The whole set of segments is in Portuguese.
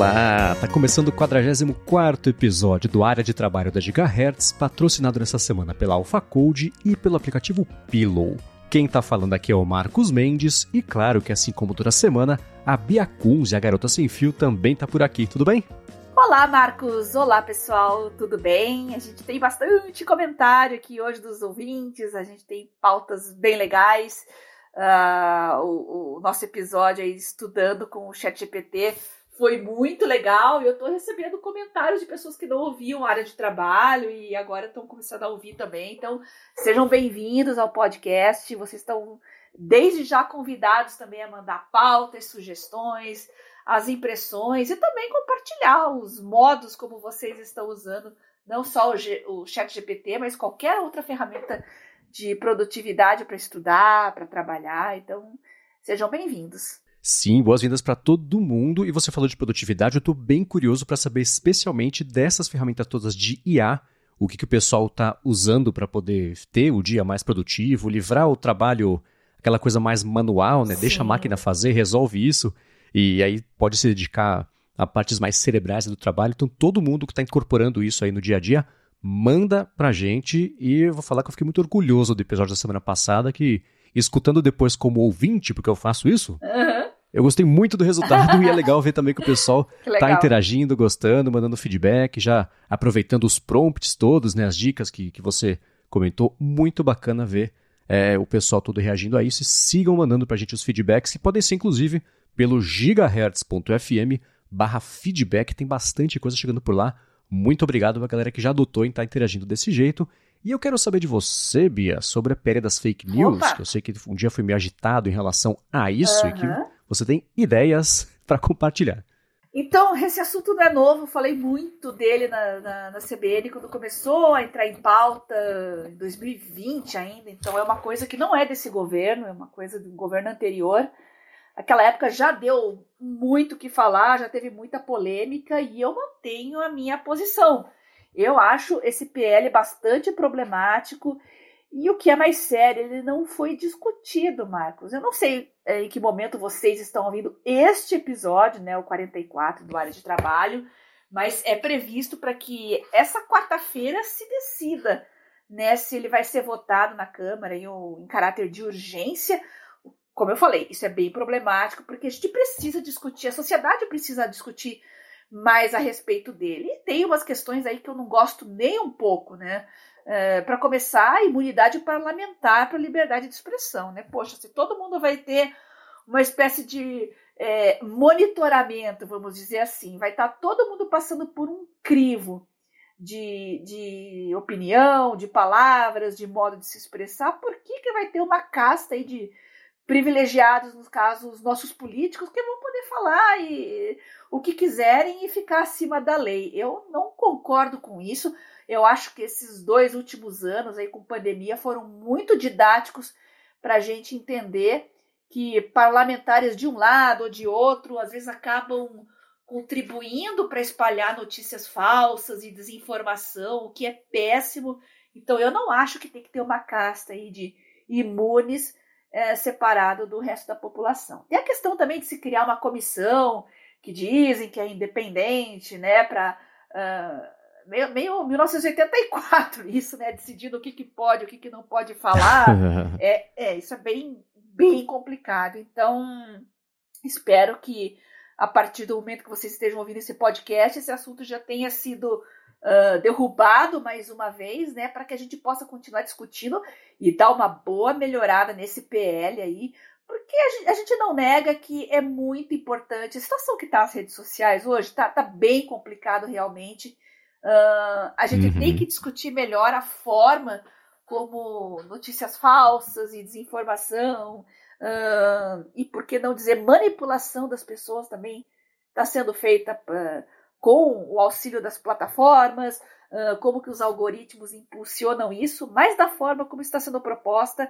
Olá, tá começando o 44 episódio do Área de Trabalho da Gigahertz, patrocinado nessa semana pela AlphaCode e pelo aplicativo Pillow. Quem tá falando aqui é o Marcos Mendes e claro que assim como toda semana, a Bia Kunz e a Garota Sem Fio também tá por aqui, tudo bem? Olá, Marcos! Olá, pessoal! Tudo bem? A gente tem bastante comentário aqui hoje dos ouvintes, a gente tem pautas bem legais. Uh, o, o, nosso episódio aí estudando com o ChatGPT foi muito legal e eu estou recebendo comentários de pessoas que não ouviam a área de trabalho e agora estão começando a ouvir também. Então, sejam bem-vindos ao podcast. Vocês estão desde já convidados também a mandar pautas, sugestões, as impressões e também compartilhar os modos como vocês estão usando, não só o, G, o Chat GPT, mas qualquer outra ferramenta de produtividade para estudar, para trabalhar. Então, sejam bem-vindos. Sim, boas-vindas para todo mundo. E você falou de produtividade, eu estou bem curioso para saber especialmente dessas ferramentas todas de IA, o que, que o pessoal está usando para poder ter o dia mais produtivo, livrar o trabalho, aquela coisa mais manual, né? Sim. Deixa a máquina fazer, resolve isso, e aí pode se dedicar a partes mais cerebrais do trabalho. Então, todo mundo que está incorporando isso aí no dia a dia, manda pra gente. E eu vou falar que eu fiquei muito orgulhoso do episódio da semana passada, que escutando depois como ouvinte, porque eu faço isso, uhum. Eu gostei muito do resultado e é legal ver também que o pessoal está interagindo, gostando, mandando feedback, já aproveitando os prompts todos, né, as dicas que, que você comentou. Muito bacana ver é, o pessoal todo reagindo a isso. E sigam mandando para a gente os feedbacks, que podem ser inclusive pelo gigahertz.fm barra feedback. Tem bastante coisa chegando por lá. Muito obrigado para a galera que já adotou em estar tá interagindo desse jeito. E eu quero saber de você, Bia, sobre a pele das fake news, Opa. que eu sei que um dia foi meio agitado em relação a isso uhum. e que você tem ideias para compartilhar. Então, esse assunto não é novo, falei muito dele na, na, na, CBN quando começou a entrar em pauta em 2020 ainda. Então, é uma coisa que não é desse governo, é uma coisa do governo anterior. Aquela época já deu muito o que falar, já teve muita polêmica e eu mantenho a minha posição. Eu acho esse PL bastante problemático e o que é mais sério, ele não foi discutido, Marcos. Eu não sei é, em que momento vocês estão ouvindo este episódio, né, o 44 do área de trabalho, mas é previsto para que essa quarta-feira se decida né, se ele vai ser votado na Câmara em, em caráter de urgência. Como eu falei, isso é bem problemático, porque a gente precisa discutir, a sociedade precisa discutir mais a respeito dele. E tem umas questões aí que eu não gosto nem um pouco, né? É, para começar, a imunidade parlamentar para liberdade de expressão. Né? Poxa, se todo mundo vai ter uma espécie de é, monitoramento, vamos dizer assim, vai estar tá todo mundo passando por um crivo de, de opinião, de palavras, de modo de se expressar, por que, que vai ter uma casta aí de privilegiados, no caso, os nossos políticos, que vão poder falar e, o que quiserem e ficar acima da lei? Eu não concordo com isso. Eu acho que esses dois últimos anos aí com pandemia foram muito didáticos para a gente entender que parlamentares de um lado ou de outro às vezes acabam contribuindo para espalhar notícias falsas e desinformação, o que é péssimo. Então eu não acho que tem que ter uma casta aí de imunes é, separado do resto da população. Tem a questão também de se criar uma comissão que dizem que é independente, né, para uh, ah, meio, meio 1984 isso, né? Decidindo o que, que pode, o que, que não pode falar. é, é, isso é bem, bem complicado. Então, espero que a partir do momento que vocês estejam ouvindo esse podcast, esse assunto já tenha sido uh, derrubado mais uma vez, né? Para que a gente possa continuar discutindo e dar uma boa melhorada nesse PL aí. Porque a gente, não nega que é muito importante. A situação que está nas redes sociais hoje está tá bem complicado realmente. Uh, a gente uhum. tem que discutir melhor a forma como notícias falsas e desinformação, uh, e por que não dizer manipulação das pessoas também está sendo feita uh, com o auxílio das plataformas, como que os algoritmos impulsionam isso, mas da forma como está sendo proposta,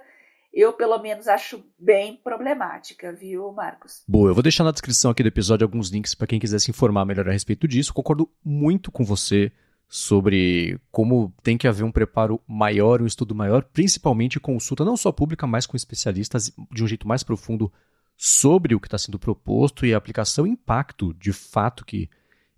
eu pelo menos acho bem problemática, viu, Marcos? Boa, eu vou deixar na descrição aqui do episódio alguns links para quem quiser se informar melhor a respeito disso. Concordo muito com você sobre como tem que haver um preparo maior, um estudo maior, principalmente consulta não só pública, mas com especialistas de um jeito mais profundo sobre o que está sendo proposto e a aplicação e impacto de fato que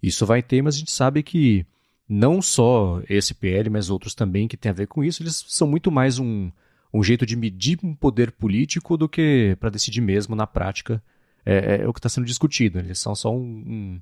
Isso vai ter, mas a gente sabe que não só esse PL, mas outros também que tem a ver com isso, eles são muito mais um, um jeito de medir um poder político do que para decidir mesmo na prática é, é o que está sendo discutido. Eles são só um, um,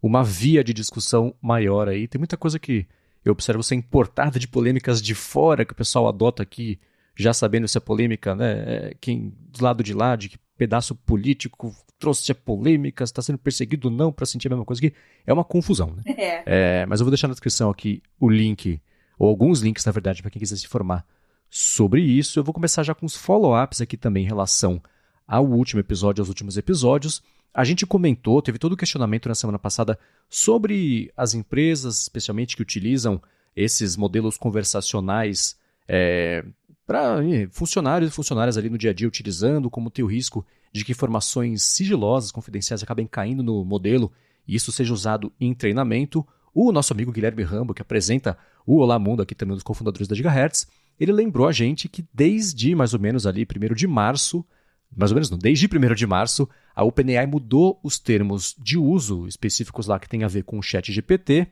uma via de discussão maior aí. Tem muita coisa que eu observo ser importada de polêmicas de fora que o pessoal adota aqui, já sabendo se é polêmica, né? É, quem do lado de lá, de que pedaço político trouxe a polêmica, está sendo perseguido ou não para sentir a mesma coisa que é uma confusão, né? É. É, mas eu vou deixar na descrição aqui o link, ou alguns links, na verdade, para quem quiser se informar sobre isso. Eu vou começar já com os follow-ups aqui também em relação ao último episódio, aos últimos episódios. A gente comentou, teve todo o questionamento na semana passada sobre as empresas, especialmente que utilizam esses modelos conversacionais é, para funcionários e funcionárias ali no dia a dia utilizando, como tem o risco de que informações sigilosas, confidenciais acabem caindo no modelo e isso seja usado em treinamento. O nosso amigo Guilherme Rambo, que apresenta o Olá Mundo aqui também um dos cofundadores da Gigahertz, ele lembrou a gente que desde mais ou menos ali, 1 de março, mais ou menos não, desde 1 de março, a OpenAI mudou os termos de uso específicos lá que tem a ver com o chat GPT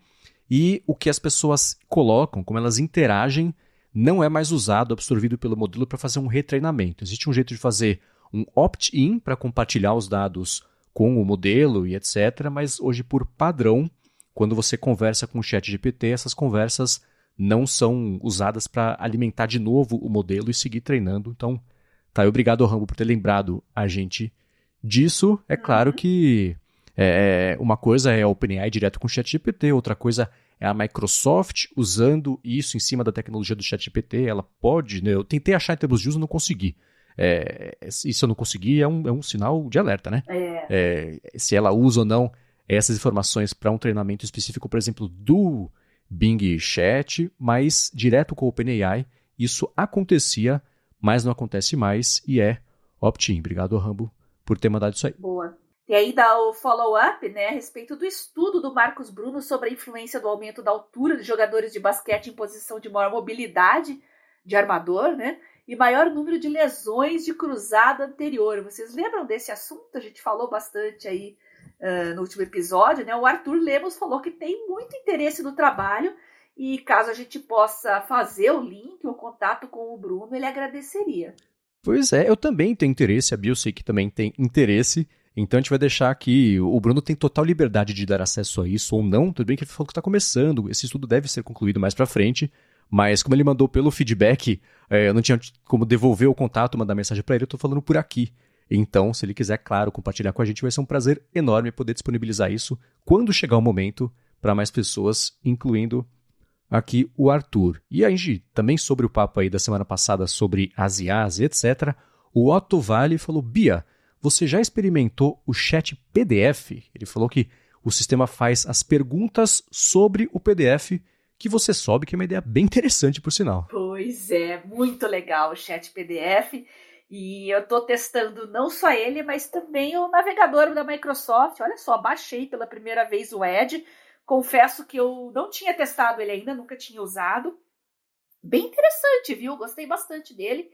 e o que as pessoas colocam, como elas interagem, não é mais usado, absorvido pelo modelo para fazer um retreinamento. Existe um jeito de fazer um opt-in para compartilhar os dados com o modelo e etc., mas hoje, por padrão, quando você conversa com o chat GPT, essas conversas não são usadas para alimentar de novo o modelo e seguir treinando. Então, Tá, obrigado, Rambo, por ter lembrado a gente disso. É claro que é, uma coisa é a OpenAI direto com o ChatGPT, outra coisa é a Microsoft usando isso em cima da tecnologia do ChatGPT. Ela pode, né? Eu tentei achar em termos de uso, não consegui. É, isso eu não consegui, é um, é um sinal de alerta, né? É. É, se ela usa ou não essas informações para um treinamento específico, por exemplo, do Bing Chat, mas direto com o OpenAI, isso acontecia mas não acontece mais e é opt-in. Obrigado, Rambo, por ter mandado isso aí. Boa. E aí dá o follow-up, né, a respeito do estudo do Marcos Bruno sobre a influência do aumento da altura de jogadores de basquete em posição de maior mobilidade de armador, né, e maior número de lesões de cruzada anterior. Vocês lembram desse assunto? A gente falou bastante aí uh, no último episódio, né? O Arthur Lemos falou que tem muito interesse no trabalho e caso a gente possa fazer o link, o contato com o Bruno, ele agradeceria. Pois é, eu também tenho interesse, a que também tem interesse. Então a gente vai deixar aqui. O Bruno tem total liberdade de dar acesso a isso ou não. Tudo bem que ele falou que está começando. Esse estudo deve ser concluído mais para frente. Mas como ele mandou pelo feedback, é, eu não tinha como devolver o contato, mandar mensagem para ele. Eu estou falando por aqui. Então, se ele quiser, claro, compartilhar com a gente, vai ser um prazer enorme poder disponibilizar isso quando chegar o momento para mais pessoas, incluindo aqui o Arthur. E a gente, também sobre o papo aí da semana passada sobre as IAs e etc., o Otto Vale falou, Bia, você já experimentou o chat PDF? Ele falou que o sistema faz as perguntas sobre o PDF, que você sobe, que é uma ideia bem interessante, por sinal. Pois é, muito legal o chat PDF. E eu estou testando não só ele, mas também o navegador da Microsoft. Olha só, baixei pela primeira vez o Edge Confesso que eu não tinha testado ele ainda, nunca tinha usado. Bem interessante, viu? Gostei bastante dele.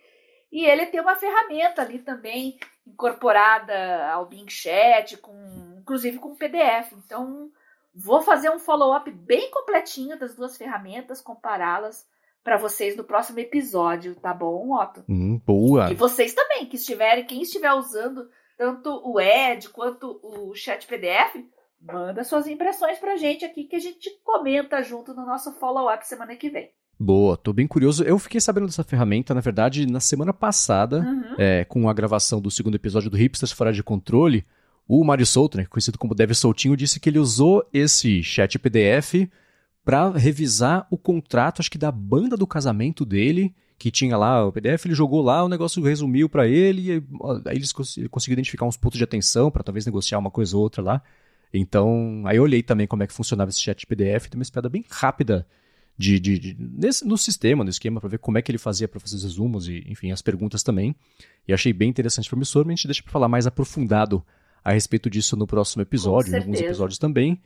E ele tem uma ferramenta ali também incorporada ao Bing Chat, com, inclusive com PDF. Então, vou fazer um follow-up bem completinho das duas ferramentas, compará-las para vocês no próximo episódio, tá bom, Otto? Hum, boa! E vocês também, que estiverem, quem estiver usando tanto o Ed quanto o Chat PDF, Manda suas impressões pra gente aqui que a gente comenta junto no nosso follow-up semana que vem. Boa, tô bem curioso. Eu fiquei sabendo dessa ferramenta, na verdade, na semana passada, uhum. é, com a gravação do segundo episódio do Hipsters Fora de Controle. O Mário Souto, né, conhecido como Dev Soltinho, disse que ele usou esse chat PDF para revisar o contrato, acho que da banda do casamento dele, que tinha lá o PDF, ele jogou lá, o negócio resumiu para ele, e aí eles conseguiram identificar uns pontos de atenção para talvez negociar uma coisa ou outra lá. Então, aí eu olhei também como é que funcionava esse chat PDF, tem uma espiada bem rápida de, de, de nesse, no sistema, no esquema, para ver como é que ele fazia para fazer os resumos e, enfim, as perguntas também. E achei bem interessante e promissor, mas a gente deixa para falar mais aprofundado a respeito disso no próximo episódio, em alguns episódios também.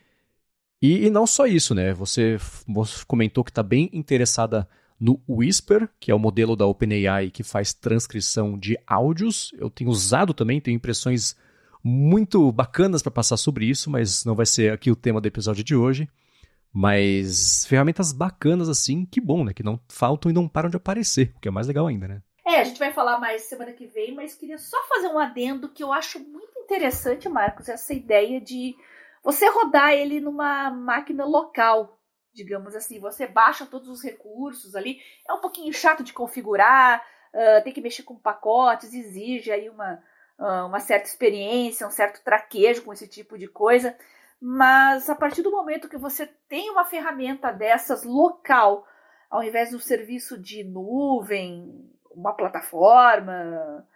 E, e, não só isso, né? Você comentou que está bem interessada no Whisper, que é o modelo da OpenAI que faz transcrição de áudios. Eu tenho usado também, tenho impressões muito bacanas para passar sobre isso, mas não vai ser aqui o tema do episódio de hoje. Mas ferramentas bacanas assim, que bom, né? Que não faltam e não param de aparecer, o que é mais legal ainda, né? É, a gente vai falar mais semana que vem, mas queria só fazer um adendo que eu acho muito interessante, Marcos, essa ideia de você rodar ele numa máquina local, digamos assim. Você baixa todos os recursos ali. É um pouquinho chato de configurar, uh, tem que mexer com pacotes, exige aí uma, uh, uma certa experiência, um certo traquejo com esse tipo de coisa. Mas a partir do momento que você tem uma ferramenta dessas local, ao invés de um serviço de nuvem, uma plataforma,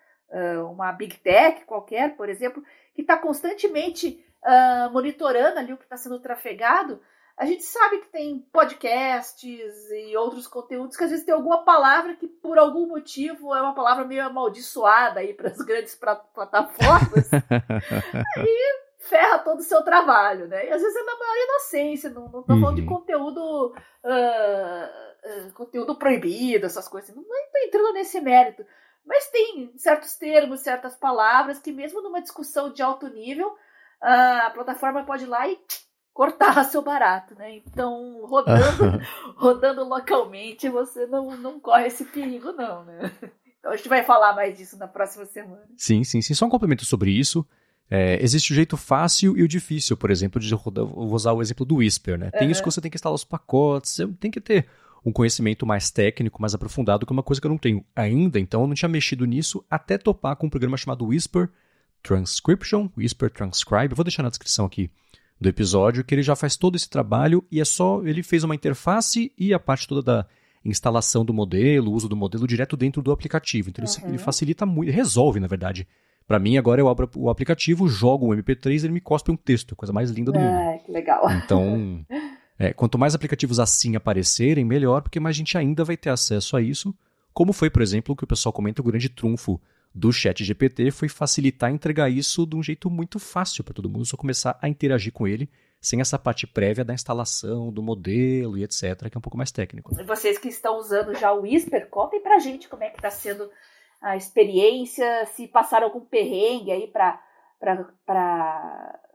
uma big tech qualquer, por exemplo, que está constantemente uh, monitorando ali o que está sendo trafegado, a gente sabe que tem podcasts e outros conteúdos que às vezes tem alguma palavra que por algum motivo é uma palavra meio amaldiçoada aí para as grandes plataformas. e ferra todo o seu trabalho, né? E às vezes é na maior inocência, não, não tô falando de uhum. conteúdo uh, uh, conteúdo proibido, essas coisas. Não, não tô entrando nesse mérito. Mas tem certos termos, certas palavras que mesmo numa discussão de alto nível, a plataforma pode ir lá e cortar seu barato, né? Então, rodando, rodando localmente, você não, não corre esse perigo, não, né? Então a gente vai falar mais disso na próxima semana. Sim, sim, sim. Só um complemento sobre isso. É, existe o jeito fácil e o difícil, por exemplo, de rodar, vou usar o exemplo do Whisper, né? Tem uhum. isso que você tem que instalar os pacotes, tem que ter um conhecimento mais técnico, mais aprofundado, que é uma coisa que eu não tenho ainda, então eu não tinha mexido nisso até topar com um programa chamado Whisper Transcription, Whisper Transcribe. Eu vou deixar na descrição aqui do episódio que ele já faz todo esse trabalho e é só ele fez uma interface e a parte toda da instalação do modelo, o uso do modelo direto dentro do aplicativo. Então uhum. ele facilita muito, resolve na verdade para mim, agora eu abro o aplicativo, jogo um MP3 e ele me cospe um texto, coisa mais linda do mundo. É, que legal. Então, é, quanto mais aplicativos assim aparecerem, melhor, porque mais gente ainda vai ter acesso a isso. Como foi, por exemplo, o que o pessoal comenta, o grande trunfo do chat GPT foi facilitar entregar isso de um jeito muito fácil para todo mundo, só começar a interagir com ele sem essa parte prévia da instalação do modelo e etc, que é um pouco mais técnico. E vocês que estão usando já o Whisper, contem pra gente como é que está sendo a experiência, se passaram algum perrengue aí para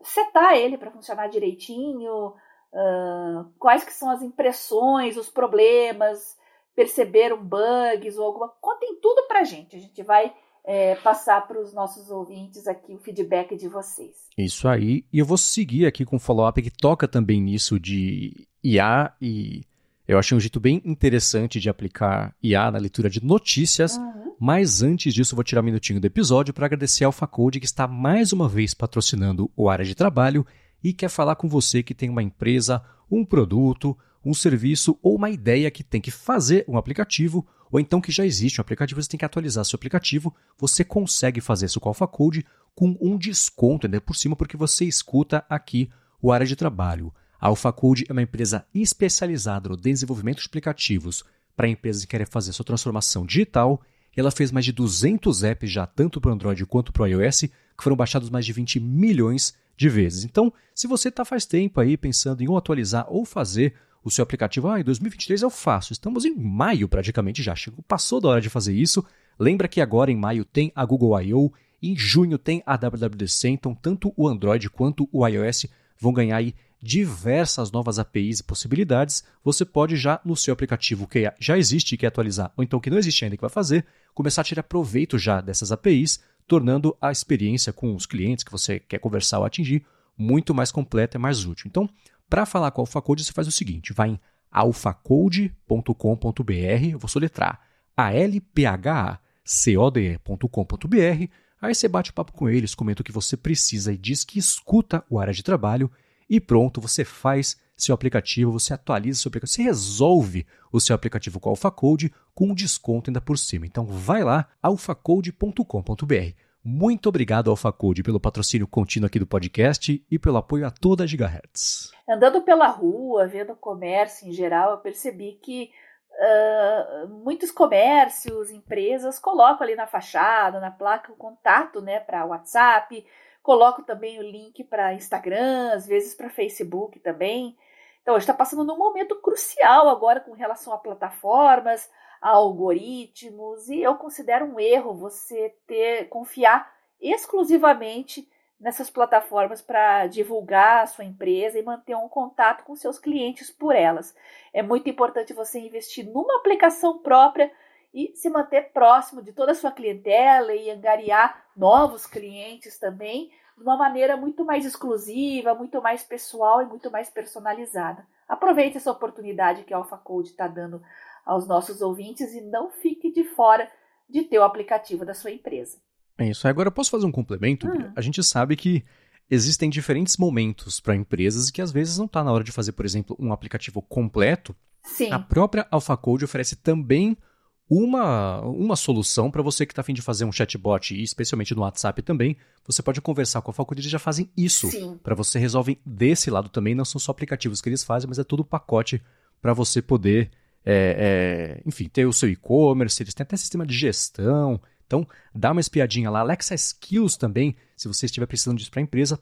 setar ele para funcionar direitinho, uh, quais que são as impressões, os problemas, perceberam bugs ou alguma. Contem tudo para gente. A gente vai é, passar para os nossos ouvintes aqui o feedback de vocês. Isso aí. E eu vou seguir aqui com um follow-up que toca também nisso de IA e eu achei um jeito bem interessante de aplicar IA na leitura de notícias. Uhum. Mas antes disso, vou tirar um minutinho do episódio para agradecer ao Facode que está mais uma vez patrocinando o área de trabalho e quer falar com você que tem uma empresa, um produto, um serviço ou uma ideia que tem que fazer um aplicativo, ou então que já existe um aplicativo, você tem que atualizar seu aplicativo, você consegue fazer isso com o AlphaCode com um desconto ainda por cima, porque você escuta aqui o área de trabalho. A AlphaCode é uma empresa especializada no desenvolvimento de aplicativos para empresas que querem fazer sua transformação digital ela fez mais de 200 apps já, tanto para o Android quanto para o iOS, que foram baixados mais de 20 milhões de vezes. Então, se você está faz tempo aí pensando em ou atualizar ou fazer o seu aplicativo, ah, em 2023 eu faço. Estamos em maio praticamente já, chegou, passou da hora de fazer isso. Lembra que agora em maio tem a Google I.O., em junho tem a WWDC, então tanto o Android quanto o iOS vão ganhar aí diversas novas APIs e possibilidades. Você pode já no seu aplicativo que já existe e quer atualizar, ou então que não existe ainda que vai fazer, começar a tirar proveito já dessas APIs, tornando a experiência com os clientes que você quer conversar ou atingir muito mais completa e mais útil. Então, para falar com a AlphaCode, você faz o seguinte: vai em alphacode.com.br, vou soletrar a-l-p-h-a-c-o-d-e.com.br, aí você bate o papo com eles, comenta o que você precisa e diz que escuta o área de trabalho e pronto, você faz seu aplicativo, você atualiza seu aplicativo, você resolve o seu aplicativo com a AlphaCode com um desconto ainda por cima. Então vai lá, alphacode.com.br. Muito obrigado, AlphaCode, pelo patrocínio contínuo aqui do podcast e pelo apoio a toda a Gigahertz. Andando pela rua, vendo o comércio em geral, eu percebi que uh, muitos comércios, empresas colocam ali na fachada, na placa, o contato né, para WhatsApp, Coloco também o link para Instagram, às vezes para Facebook também. Então, a gente está passando num momento crucial agora com relação a plataformas, algoritmos, e eu considero um erro você ter confiar exclusivamente nessas plataformas para divulgar a sua empresa e manter um contato com seus clientes por elas. É muito importante você investir numa aplicação própria e se manter próximo de toda a sua clientela e angariar novos clientes também de uma maneira muito mais exclusiva, muito mais pessoal e muito mais personalizada. Aproveite essa oportunidade que a Alpha Code está dando aos nossos ouvintes e não fique de fora de ter o aplicativo da sua empresa. É isso. Agora, eu posso fazer um complemento? Hum. A gente sabe que existem diferentes momentos para empresas que às vezes não está na hora de fazer, por exemplo, um aplicativo completo. Sim. A própria AlphaCode oferece também uma, uma solução para você que está afim de fazer um chatbot, e especialmente no WhatsApp também, você pode conversar com a AlphaCode, eles já fazem isso. Para você resolvem desse lado também, não são só aplicativos que eles fazem, mas é todo o pacote para você poder, é, é, enfim, ter o seu e-commerce, eles têm até sistema de gestão, então, dá uma espiadinha lá. Alexa Skills também, se você estiver precisando disso para a empresa,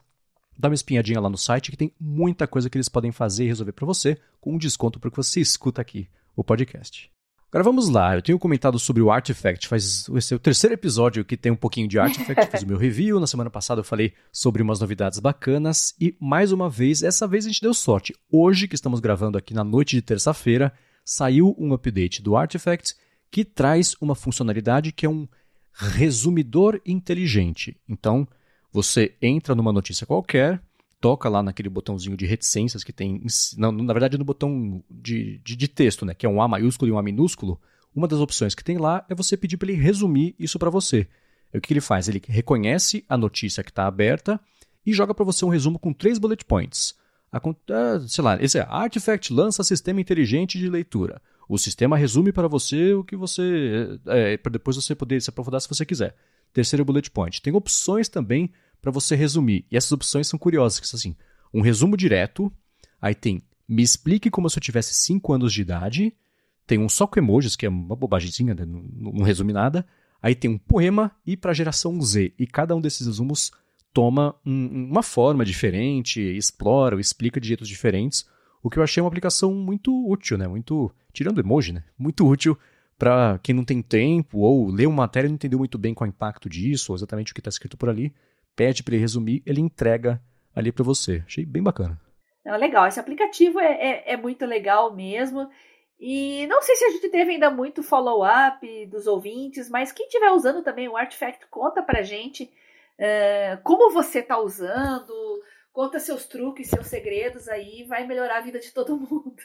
dá uma espiadinha lá no site que tem muita coisa que eles podem fazer e resolver para você, com um desconto para que você escuta aqui o podcast. Agora vamos lá, eu tenho comentado sobre o Artifact, faz esse é o terceiro episódio que tem um pouquinho de Artifact, fiz o meu review, na semana passada eu falei sobre umas novidades bacanas e mais uma vez, essa vez a gente deu sorte. Hoje que estamos gravando aqui na noite de terça-feira, saiu um update do Artifact que traz uma funcionalidade que é um resumidor inteligente. Então, você entra numa notícia qualquer, toca lá naquele botãozinho de reticências que tem, não, na verdade no botão de, de, de, texto, né, que é um A maiúsculo e um A minúsculo, uma das opções que tem lá é você pedir para ele resumir isso para você. E o que ele faz? Ele reconhece a notícia que está aberta e joga para você um resumo com três bullet points. Ah, sei lá, esse é Artifact lança sistema inteligente de leitura. O sistema resume para você o que você. É, é para depois você poder se aprofundar se você quiser. Terceiro bullet point. Tem opções também para você resumir. E essas opções são curiosas, que são assim: um resumo direto, aí tem me explique como se eu tivesse 5 anos de idade, tem um só com emojis, que é uma bobagemzinha, né? não, não resume nada. Aí tem um poema e para geração Z. E cada um desses resumos toma um, uma forma diferente, explora ou explica de jeitos diferentes o que eu achei uma aplicação muito útil, né? Muito, tirando emoji, né? Muito útil para quem não tem tempo ou lê uma matéria e não entendeu muito bem qual é o impacto disso, ou exatamente o que está escrito por ali, pede para ele resumir, ele entrega ali para você. Achei bem bacana. Não, legal, esse aplicativo é, é, é, muito legal mesmo. E não sei se a gente teve ainda muito follow-up dos ouvintes, mas quem estiver usando também o Artifact, conta pra gente uh, como você está usando, conta seus truques, seus segredos aí, vai melhorar a vida de todo mundo.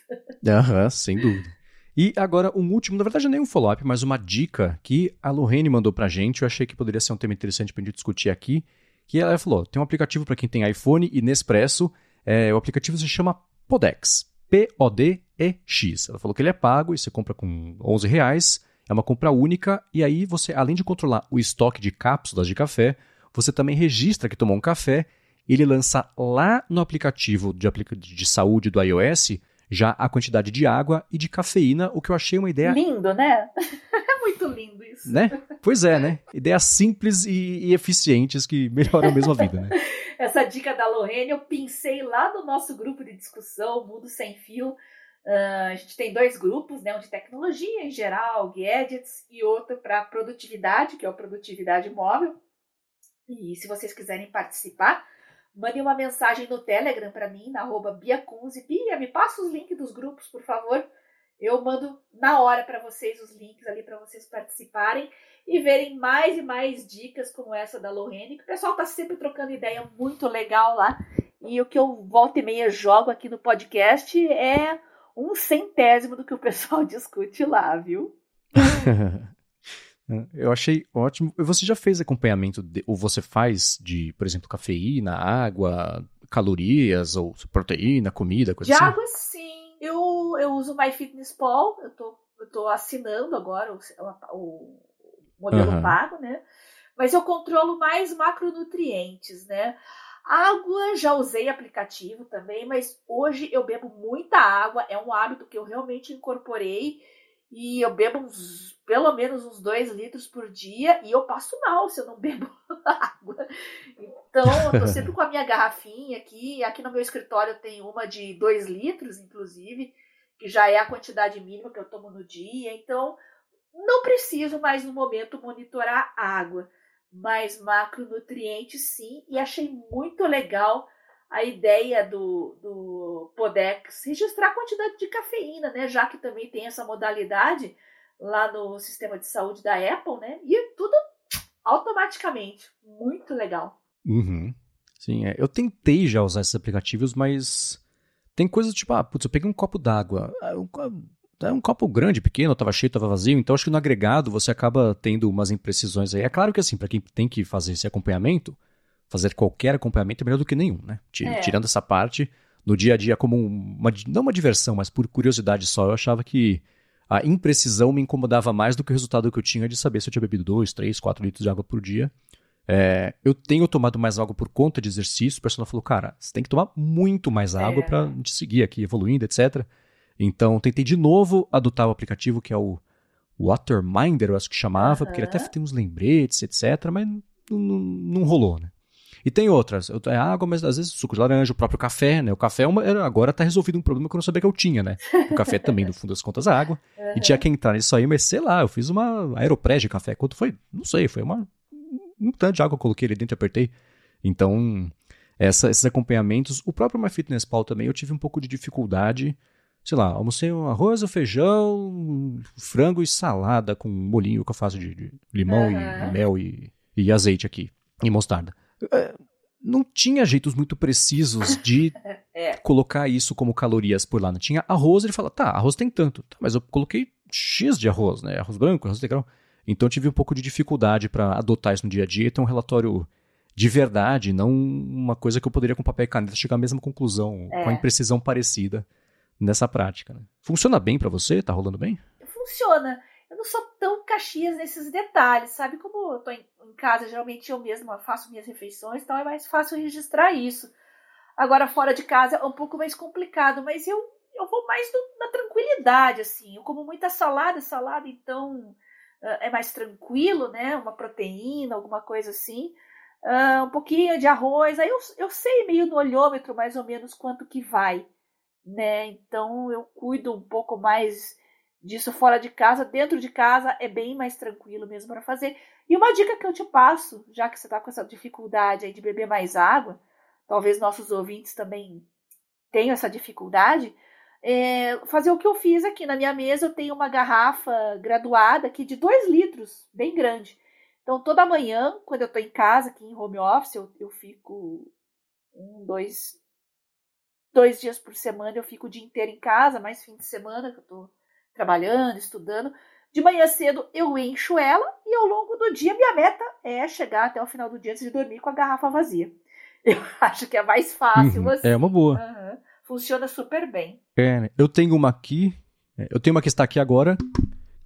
Aham, sem dúvida. E agora, um último, na verdade, nem um follow-up, mas uma dica que a Lorraine mandou pra gente. Eu achei que poderia ser um tema interessante pra gente discutir aqui. Que ela falou: tem um aplicativo para quem tem iPhone e Nespresso. É, o aplicativo se chama Podex. P-O-D-E-X. Ela falou que ele é pago e você compra com 11 reais. É uma compra única. E aí você, além de controlar o estoque de cápsulas de café, você também registra que tomou um café ele lança lá no aplicativo de, aplica de saúde do iOS já a quantidade de água e de cafeína, o que eu achei uma ideia. Lindo, né? É muito lindo isso. Né? Pois é, né? Ideias simples e, e eficientes que melhoram mesmo a vida, né? Essa dica da Lorraine eu pensei lá no nosso grupo de discussão, Mundo Sem Fio. Uh, a gente tem dois grupos, né? Um de tecnologia em geral, gadgets, e outro para produtividade, que é o Produtividade Móvel. E se vocês quiserem participar, Mande uma mensagem no Telegram para mim, na arroba. Bia, me passa os links dos grupos, por favor. Eu mando na hora para vocês os links ali para vocês participarem e verem mais e mais dicas como essa da Lorene, que o pessoal tá sempre trocando ideia muito legal lá. E o que eu volta e meia jogo aqui no podcast é um centésimo do que o pessoal discute lá, viu? Eu achei ótimo. Você já fez acompanhamento, de, ou você faz de, por exemplo, cafeína, água, calorias, ou proteína, comida, coisa de assim? De água, sim. Eu, eu uso o MyFitnessPal, eu tô, eu tô assinando agora o, o modelo uhum. pago, né? Mas eu controlo mais macronutrientes, né? Água, já usei aplicativo também, mas hoje eu bebo muita água, é um hábito que eu realmente incorporei e eu bebo uns, pelo menos uns dois litros por dia e eu passo mal se eu não bebo água. Então, eu tô sempre com a minha garrafinha aqui. Aqui no meu escritório tem uma de dois litros, inclusive, que já é a quantidade mínima que eu tomo no dia. Então, não preciso mais no momento monitorar água. mais macronutrientes, sim, e achei muito legal a ideia do, do Podex registrar a quantidade de cafeína, né? Já que também tem essa modalidade lá no sistema de saúde da Apple, né? E tudo automaticamente. Muito legal. Uhum. Sim, é. eu tentei já usar esses aplicativos, mas tem coisas tipo, ah, putz, eu peguei um copo d'água. É um, é um copo grande, pequeno, tava cheio, tava vazio, então acho que no agregado você acaba tendo umas imprecisões aí. É claro que assim, para quem tem que fazer esse acompanhamento, fazer qualquer acompanhamento é melhor do que nenhum, né? É. Tirando essa parte, no dia a dia como uma, não uma diversão, mas por curiosidade só, eu achava que a imprecisão me incomodava mais do que o resultado que eu tinha de saber se eu tinha bebido 2, 3, 4 litros de água por dia. É, eu tenho tomado mais água por conta de exercício. O personal falou, cara, você tem que tomar muito mais água é. para te seguir aqui evoluindo, etc. Então, tentei de novo adotar o aplicativo que é o Waterminder, eu acho que chamava, uhum. porque ele até tem uns lembretes, etc. Mas não, não rolou, né? E tem outras. É água, mas às vezes suco de laranja, o próprio café, né? O café é uma, agora está resolvido um problema que eu não sabia que eu tinha, né? O café também, no fundo das contas, água. Uhum. E tinha que entrar nisso aí, mas sei lá, eu fiz uma aeropress de café. Quanto foi? Não sei, foi uma, um tanto de água que eu coloquei ali dentro e apertei. Então, essa, esses acompanhamentos, o próprio MyFitnessPal também, eu tive um pouco de dificuldade. Sei lá, almocei um arroz, um feijão, frango e salada com um molinho que eu faço de, de limão uhum. e mel e, e azeite aqui, e mostarda. É, não tinha jeitos muito precisos de é. colocar isso como calorias por lá. Não né? tinha arroz, ele fala, tá, arroz tem tanto. Tá, mas eu coloquei X de arroz, né? Arroz branco, arroz integral. Então eu tive um pouco de dificuldade para adotar isso no dia a dia e ter um relatório de verdade, não uma coisa que eu poderia com papel e caneta chegar à mesma conclusão, é. com a imprecisão parecida nessa prática. Né? Funciona bem para você? Tá rolando bem? Funciona eu não sou tão caxias nesses detalhes, sabe? Como eu tô em, em casa, geralmente eu mesma faço minhas refeições, então é mais fácil registrar isso. Agora, fora de casa é um pouco mais complicado, mas eu, eu vou mais no, na tranquilidade, assim. Eu como muita salada, salada, então uh, é mais tranquilo, né? Uma proteína, alguma coisa assim. Uh, um pouquinho de arroz, aí eu, eu sei meio no olhômetro mais ou menos quanto que vai, né? Então eu cuido um pouco mais disso fora de casa. Dentro de casa é bem mais tranquilo mesmo para fazer. E uma dica que eu te passo, já que você está com essa dificuldade aí de beber mais água, talvez nossos ouvintes também tenham essa dificuldade, é fazer o que eu fiz aqui. Na minha mesa eu tenho uma garrafa graduada aqui de 2 litros, bem grande. Então toda manhã, quando eu estou em casa, aqui em home office, eu, eu fico um, dois, dois dias por semana, eu fico o dia inteiro em casa, mais fim de semana que eu estou trabalhando, estudando. De manhã cedo eu encho ela e ao longo do dia minha meta é chegar até o final do dia antes de dormir com a garrafa vazia. Eu acho que é mais fácil. Uhum, assim. É uma boa. Uhum. Funciona super bem. É, né? eu tenho uma aqui, é, eu tenho uma que está aqui agora,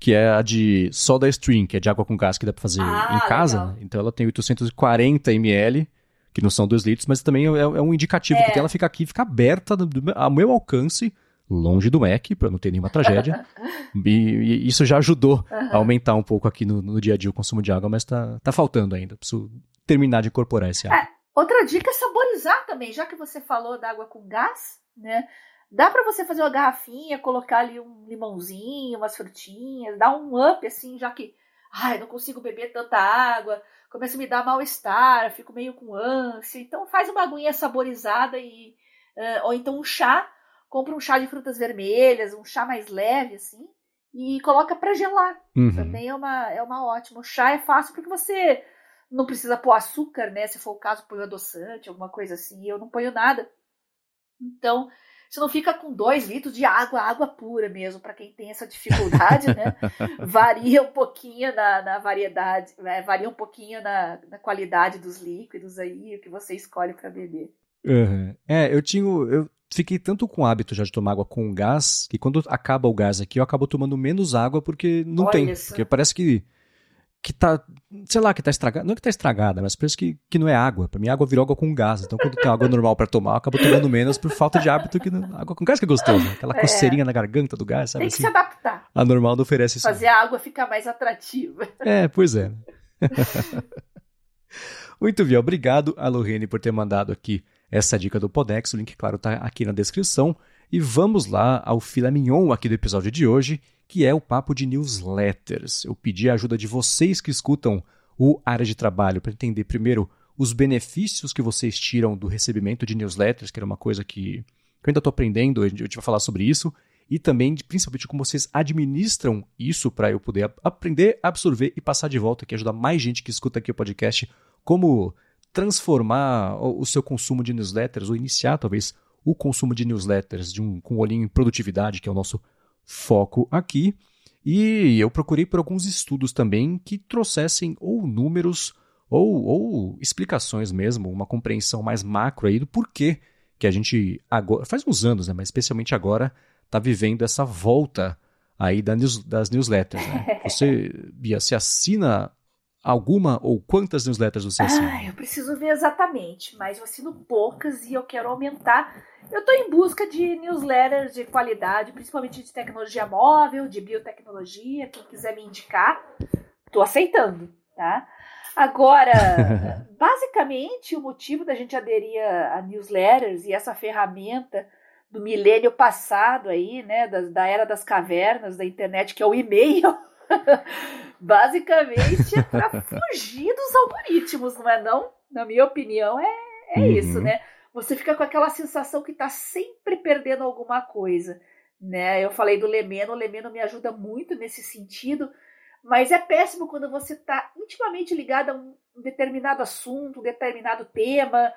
que é a de soda stream, que é de água com gás que dá para fazer ah, em casa. Né? Então ela tem 840 ml, que não são 2 litros, mas também é, é um indicativo, é. porque ela fica aqui, fica aberta do, do, ao meu alcance longe do Mac, para não ter nenhuma tragédia. e, e, isso já ajudou uhum. a aumentar um pouco aqui no, no, dia a dia o consumo de água, mas tá, tá faltando ainda. Preciso terminar de incorporar esse água. É, outra dica é saborizar também, já que você falou da água com gás, né? Dá para você fazer uma garrafinha, colocar ali um limãozinho, umas frutinhas, dar um up assim, já que ai, não consigo beber tanta água, começa a me dar mal-estar, fico meio com ânsia. Então faz uma aguinha saborizada e uh, ou então um chá compra um chá de frutas vermelhas, um chá mais leve, assim, e coloca para gelar. Uhum. Também é uma, é uma ótima. O chá é fácil porque você não precisa pôr açúcar, né? Se for o caso, põe adoçante, alguma coisa assim. Eu não ponho nada. Então, você não fica com dois litros de água, água pura mesmo, para quem tem essa dificuldade, né? varia um pouquinho na, na variedade, né? varia um pouquinho na, na, qualidade dos líquidos aí, o que você escolhe para beber. Uhum. É, eu tinha. Eu fiquei tanto com o hábito já de tomar água com gás que quando acaba o gás aqui eu acabo tomando menos água porque não Olha tem. Isso. Porque parece que. Que tá, sei lá, que tá estragada. Não é que tá estragada, mas parece que, que não é água. Pra mim, água virou água com gás. Então, quando tem água normal para tomar, eu acabo tomando menos por falta de hábito que não... água com gás que é gostoso. Aquela é. coceirinha na garganta do gás, sabe? Tem que assim? se adaptar. A normal não oferece isso. Fazer a água ficar mais atrativa. É, pois é. Muito bem, obrigado a Lorene por ter mandado aqui essa dica do Podex. O link, claro, está aqui na descrição. E vamos lá ao filé mignon aqui do episódio de hoje, que é o papo de newsletters. Eu pedi a ajuda de vocês que escutam o área de trabalho para entender primeiro os benefícios que vocês tiram do recebimento de newsletters, que era uma coisa que, eu ainda estou aprendendo, a gente vai falar sobre isso, e também, principalmente, como vocês administram isso para eu poder aprender, absorver e passar de volta, que ajudar mais gente que escuta aqui o podcast, como transformar o seu consumo de newsletters, ou iniciar talvez o consumo de newsletters de um, com um olhinho em produtividade, que é o nosso foco aqui. E eu procurei por alguns estudos também que trouxessem ou números ou, ou explicações mesmo, uma compreensão mais macro aí do porquê que a gente agora, faz uns anos, né, mas especialmente agora, está vivendo essa volta aí das newsletters. Né? Você, Bia, se assina alguma ou quantas newsletters você assina? Ah, eu preciso ver exatamente, mas eu assino poucas e eu quero aumentar. Eu estou em busca de newsletters de qualidade, principalmente de tecnologia móvel, de biotecnologia. Quem quiser me indicar, estou aceitando, tá? Agora, basicamente, o motivo da gente aderir a newsletters e essa ferramenta do milênio passado aí, né, da, da era das cavernas, da internet, que é o e-mail, basicamente é para fugir dos algoritmos, não é não? Na minha opinião, é, é uhum. isso, né? Você fica com aquela sensação que está sempre perdendo alguma coisa, né? Eu falei do Lemeno, o Lemeno me ajuda muito nesse sentido, mas é péssimo quando você está intimamente ligado a um determinado assunto, um determinado tema,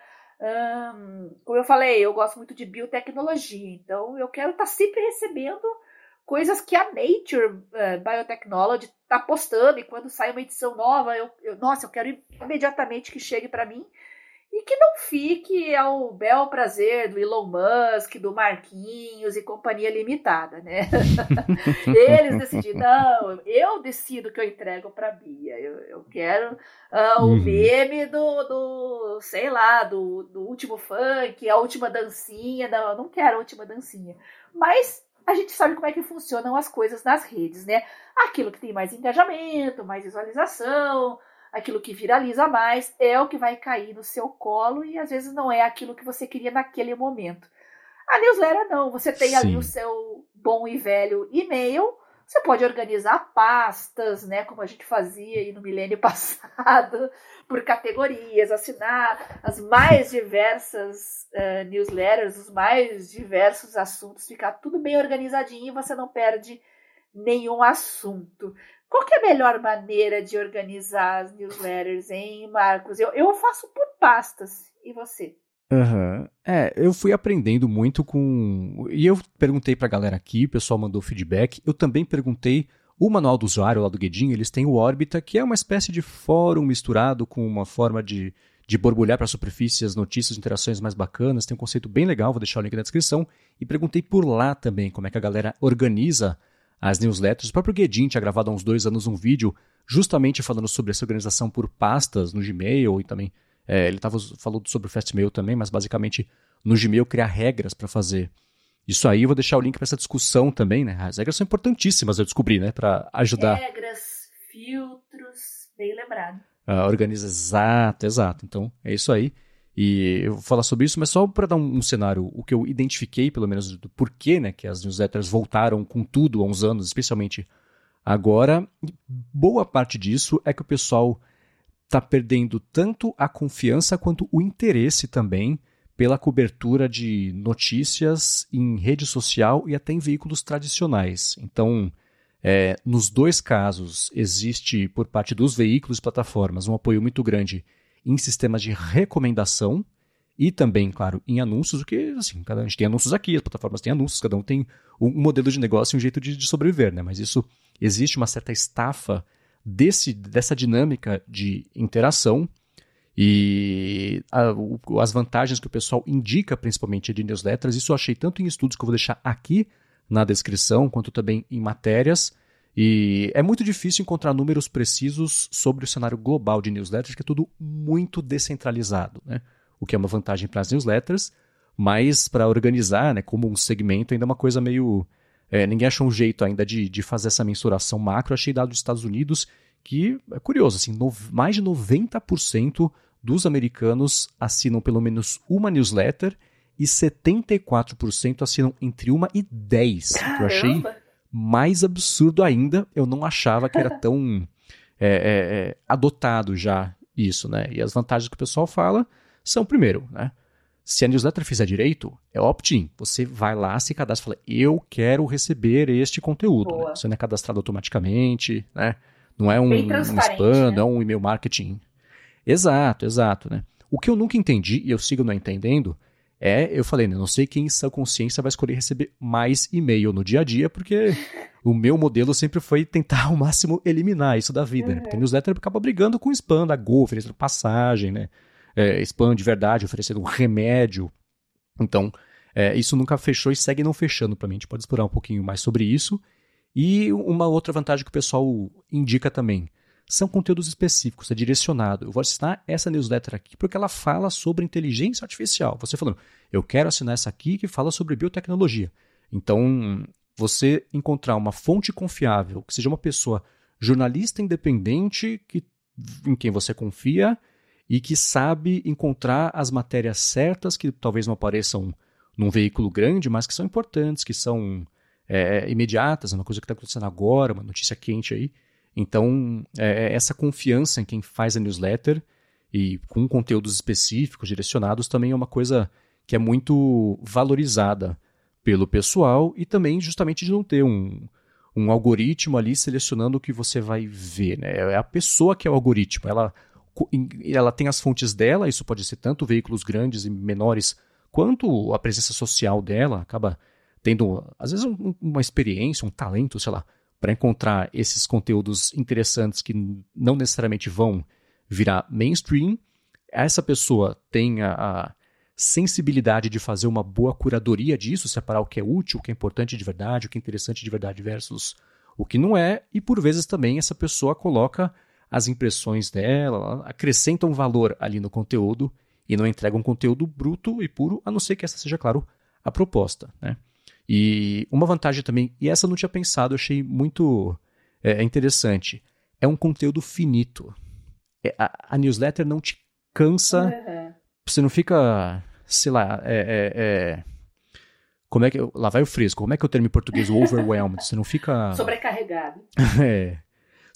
como eu falei, eu gosto muito de biotecnologia, então eu quero estar tá sempre recebendo coisas que a Nature uh, Biotechnology está postando, e quando sai uma edição nova, eu, eu nossa, eu quero imediatamente que chegue para mim e que não fique ao bel prazer do Elon Musk, do Marquinhos e companhia limitada, né? Eles decidiram, não, eu decido que eu entrego para Bia. Eu, eu quero uh, o uhum. meme do, do, sei lá, do, do último funk, a última dancinha. Não, eu não quero a última dancinha. Mas a gente sabe como é que funcionam as coisas nas redes, né? Aquilo que tem mais engajamento, mais visualização, aquilo que viraliza mais é o que vai cair no seu colo e às vezes não é aquilo que você queria naquele momento. A newsletter não, você tem Sim. ali o seu bom e velho e-mail, você pode organizar pastas, né, como a gente fazia aí no milênio passado, por categorias, assinar as mais diversas uh, newsletters, os mais diversos assuntos, ficar tudo bem organizadinho e você não perde nenhum assunto. Qual é a melhor maneira de organizar as newsletters, hein, Marcos? Eu, eu faço por pastas. E você? Uhum. É, eu fui aprendendo muito com. E eu perguntei pra galera aqui, o pessoal mandou feedback. Eu também perguntei o manual do usuário lá do Guedin, eles têm o Orbita, que é uma espécie de fórum misturado com uma forma de, de borbulhar para a superfície as notícias, interações mais bacanas. Tem um conceito bem legal, vou deixar o link na descrição. E perguntei por lá também como é que a galera organiza as newsletters. O próprio Guedin tinha gravado há uns dois anos um vídeo justamente falando sobre essa organização por pastas no Gmail e também é, ele tava, falou sobre o Fastmail também, mas basicamente no Gmail criar regras para fazer isso aí. Eu vou deixar o link para essa discussão também, né? As regras são importantíssimas, eu descobri, né? Para ajudar. Regras, filtros, bem lembrado. Uh, organiza, exato, exato. Então é isso aí. E eu vou falar sobre isso, mas só para dar um, um, cenário, o que eu identifiquei, pelo menos, do porquê né, que as newsletters voltaram com tudo há uns anos, especialmente agora. Boa parte disso é que o pessoal está perdendo tanto a confiança quanto o interesse também pela cobertura de notícias em rede social e até em veículos tradicionais. Então, é, nos dois casos, existe por parte dos veículos e plataformas um apoio muito grande em sistemas de recomendação e também, claro, em anúncios, o que, assim, cada, a gente tem anúncios aqui, as plataformas têm anúncios, cada um tem um, modelo de negócio e um jeito de, de sobreviver, né? Mas isso, existe uma certa estafa desse, dessa dinâmica de interação e a, o, as vantagens que o pessoal indica, principalmente de newsletters, isso eu achei tanto em estudos que eu vou deixar aqui na descrição, quanto também em matérias, e é muito difícil encontrar números precisos sobre o cenário global de newsletters, que é tudo muito descentralizado, né? O que é uma vantagem para as newsletters, mas para organizar, né, como um segmento, ainda é uma coisa meio. É, ninguém achou um jeito ainda de, de fazer essa mensuração macro. achei dado dos Estados Unidos que é curioso, assim, no, mais de 90% dos americanos assinam pelo menos uma newsletter e 74% assinam entre uma e 10. Caramba. Eu achei mais absurdo ainda, eu não achava que era tão é, é, é, adotado já isso, né? E as vantagens que o pessoal fala são, primeiro, né? Se a newsletter fizer direito, é opt-in. Você vai lá, se cadastra e fala, eu quero receber este conteúdo. Né? Você não é cadastrado automaticamente, né? Não é um, um spam, né? não é um e-mail marketing. Exato, exato, né? O que eu nunca entendi, e eu sigo não entendendo, é, eu falei, né, não sei quem em sua consciência vai escolher receber mais e-mail no dia a dia, porque o meu modelo sempre foi tentar ao máximo eliminar isso da vida, uhum. né? Porque newsletter acaba brigando com spam da Go, oferecendo passagem, né? É, spam de verdade, oferecendo um remédio. Então, é, isso nunca fechou e segue não fechando para mim. A gente pode explorar um pouquinho mais sobre isso. E uma outra vantagem que o pessoal indica também são conteúdos específicos, é direcionado. Eu vou assinar essa newsletter aqui porque ela fala sobre inteligência artificial. Você falando, eu quero assinar essa aqui que fala sobre biotecnologia. Então, você encontrar uma fonte confiável, que seja uma pessoa jornalista independente que, em quem você confia e que sabe encontrar as matérias certas que talvez não apareçam num veículo grande, mas que são importantes, que são é, imediatas, é uma coisa que está acontecendo agora, uma notícia quente aí. Então, é, é, essa confiança em quem faz a newsletter e com conteúdos específicos, direcionados, também é uma coisa que é muito valorizada pelo pessoal e também justamente de não ter um, um algoritmo ali selecionando o que você vai ver. Né? É a pessoa que é o algoritmo. Ela, ela tem as fontes dela, isso pode ser tanto veículos grandes e menores, quanto a presença social dela, acaba tendo, às vezes, um, uma experiência, um talento, sei lá, para encontrar esses conteúdos interessantes que não necessariamente vão virar mainstream, essa pessoa tem a, a sensibilidade de fazer uma boa curadoria disso, separar o que é útil, o que é importante de verdade, o que é interessante de verdade versus o que não é, e por vezes também essa pessoa coloca as impressões dela, acrescenta um valor ali no conteúdo e não entrega um conteúdo bruto e puro, a não ser que essa seja, claro, a proposta. Né? E uma vantagem também, e essa eu não tinha pensado, eu achei muito é, interessante, é um conteúdo finito. É, a, a, newsletter não te cansa, uhum. você não fica, sei lá, é, é, é como é que lá vai o fresco, como é que o termo em português, o overwhelmed, você não fica sobrecarregado. é.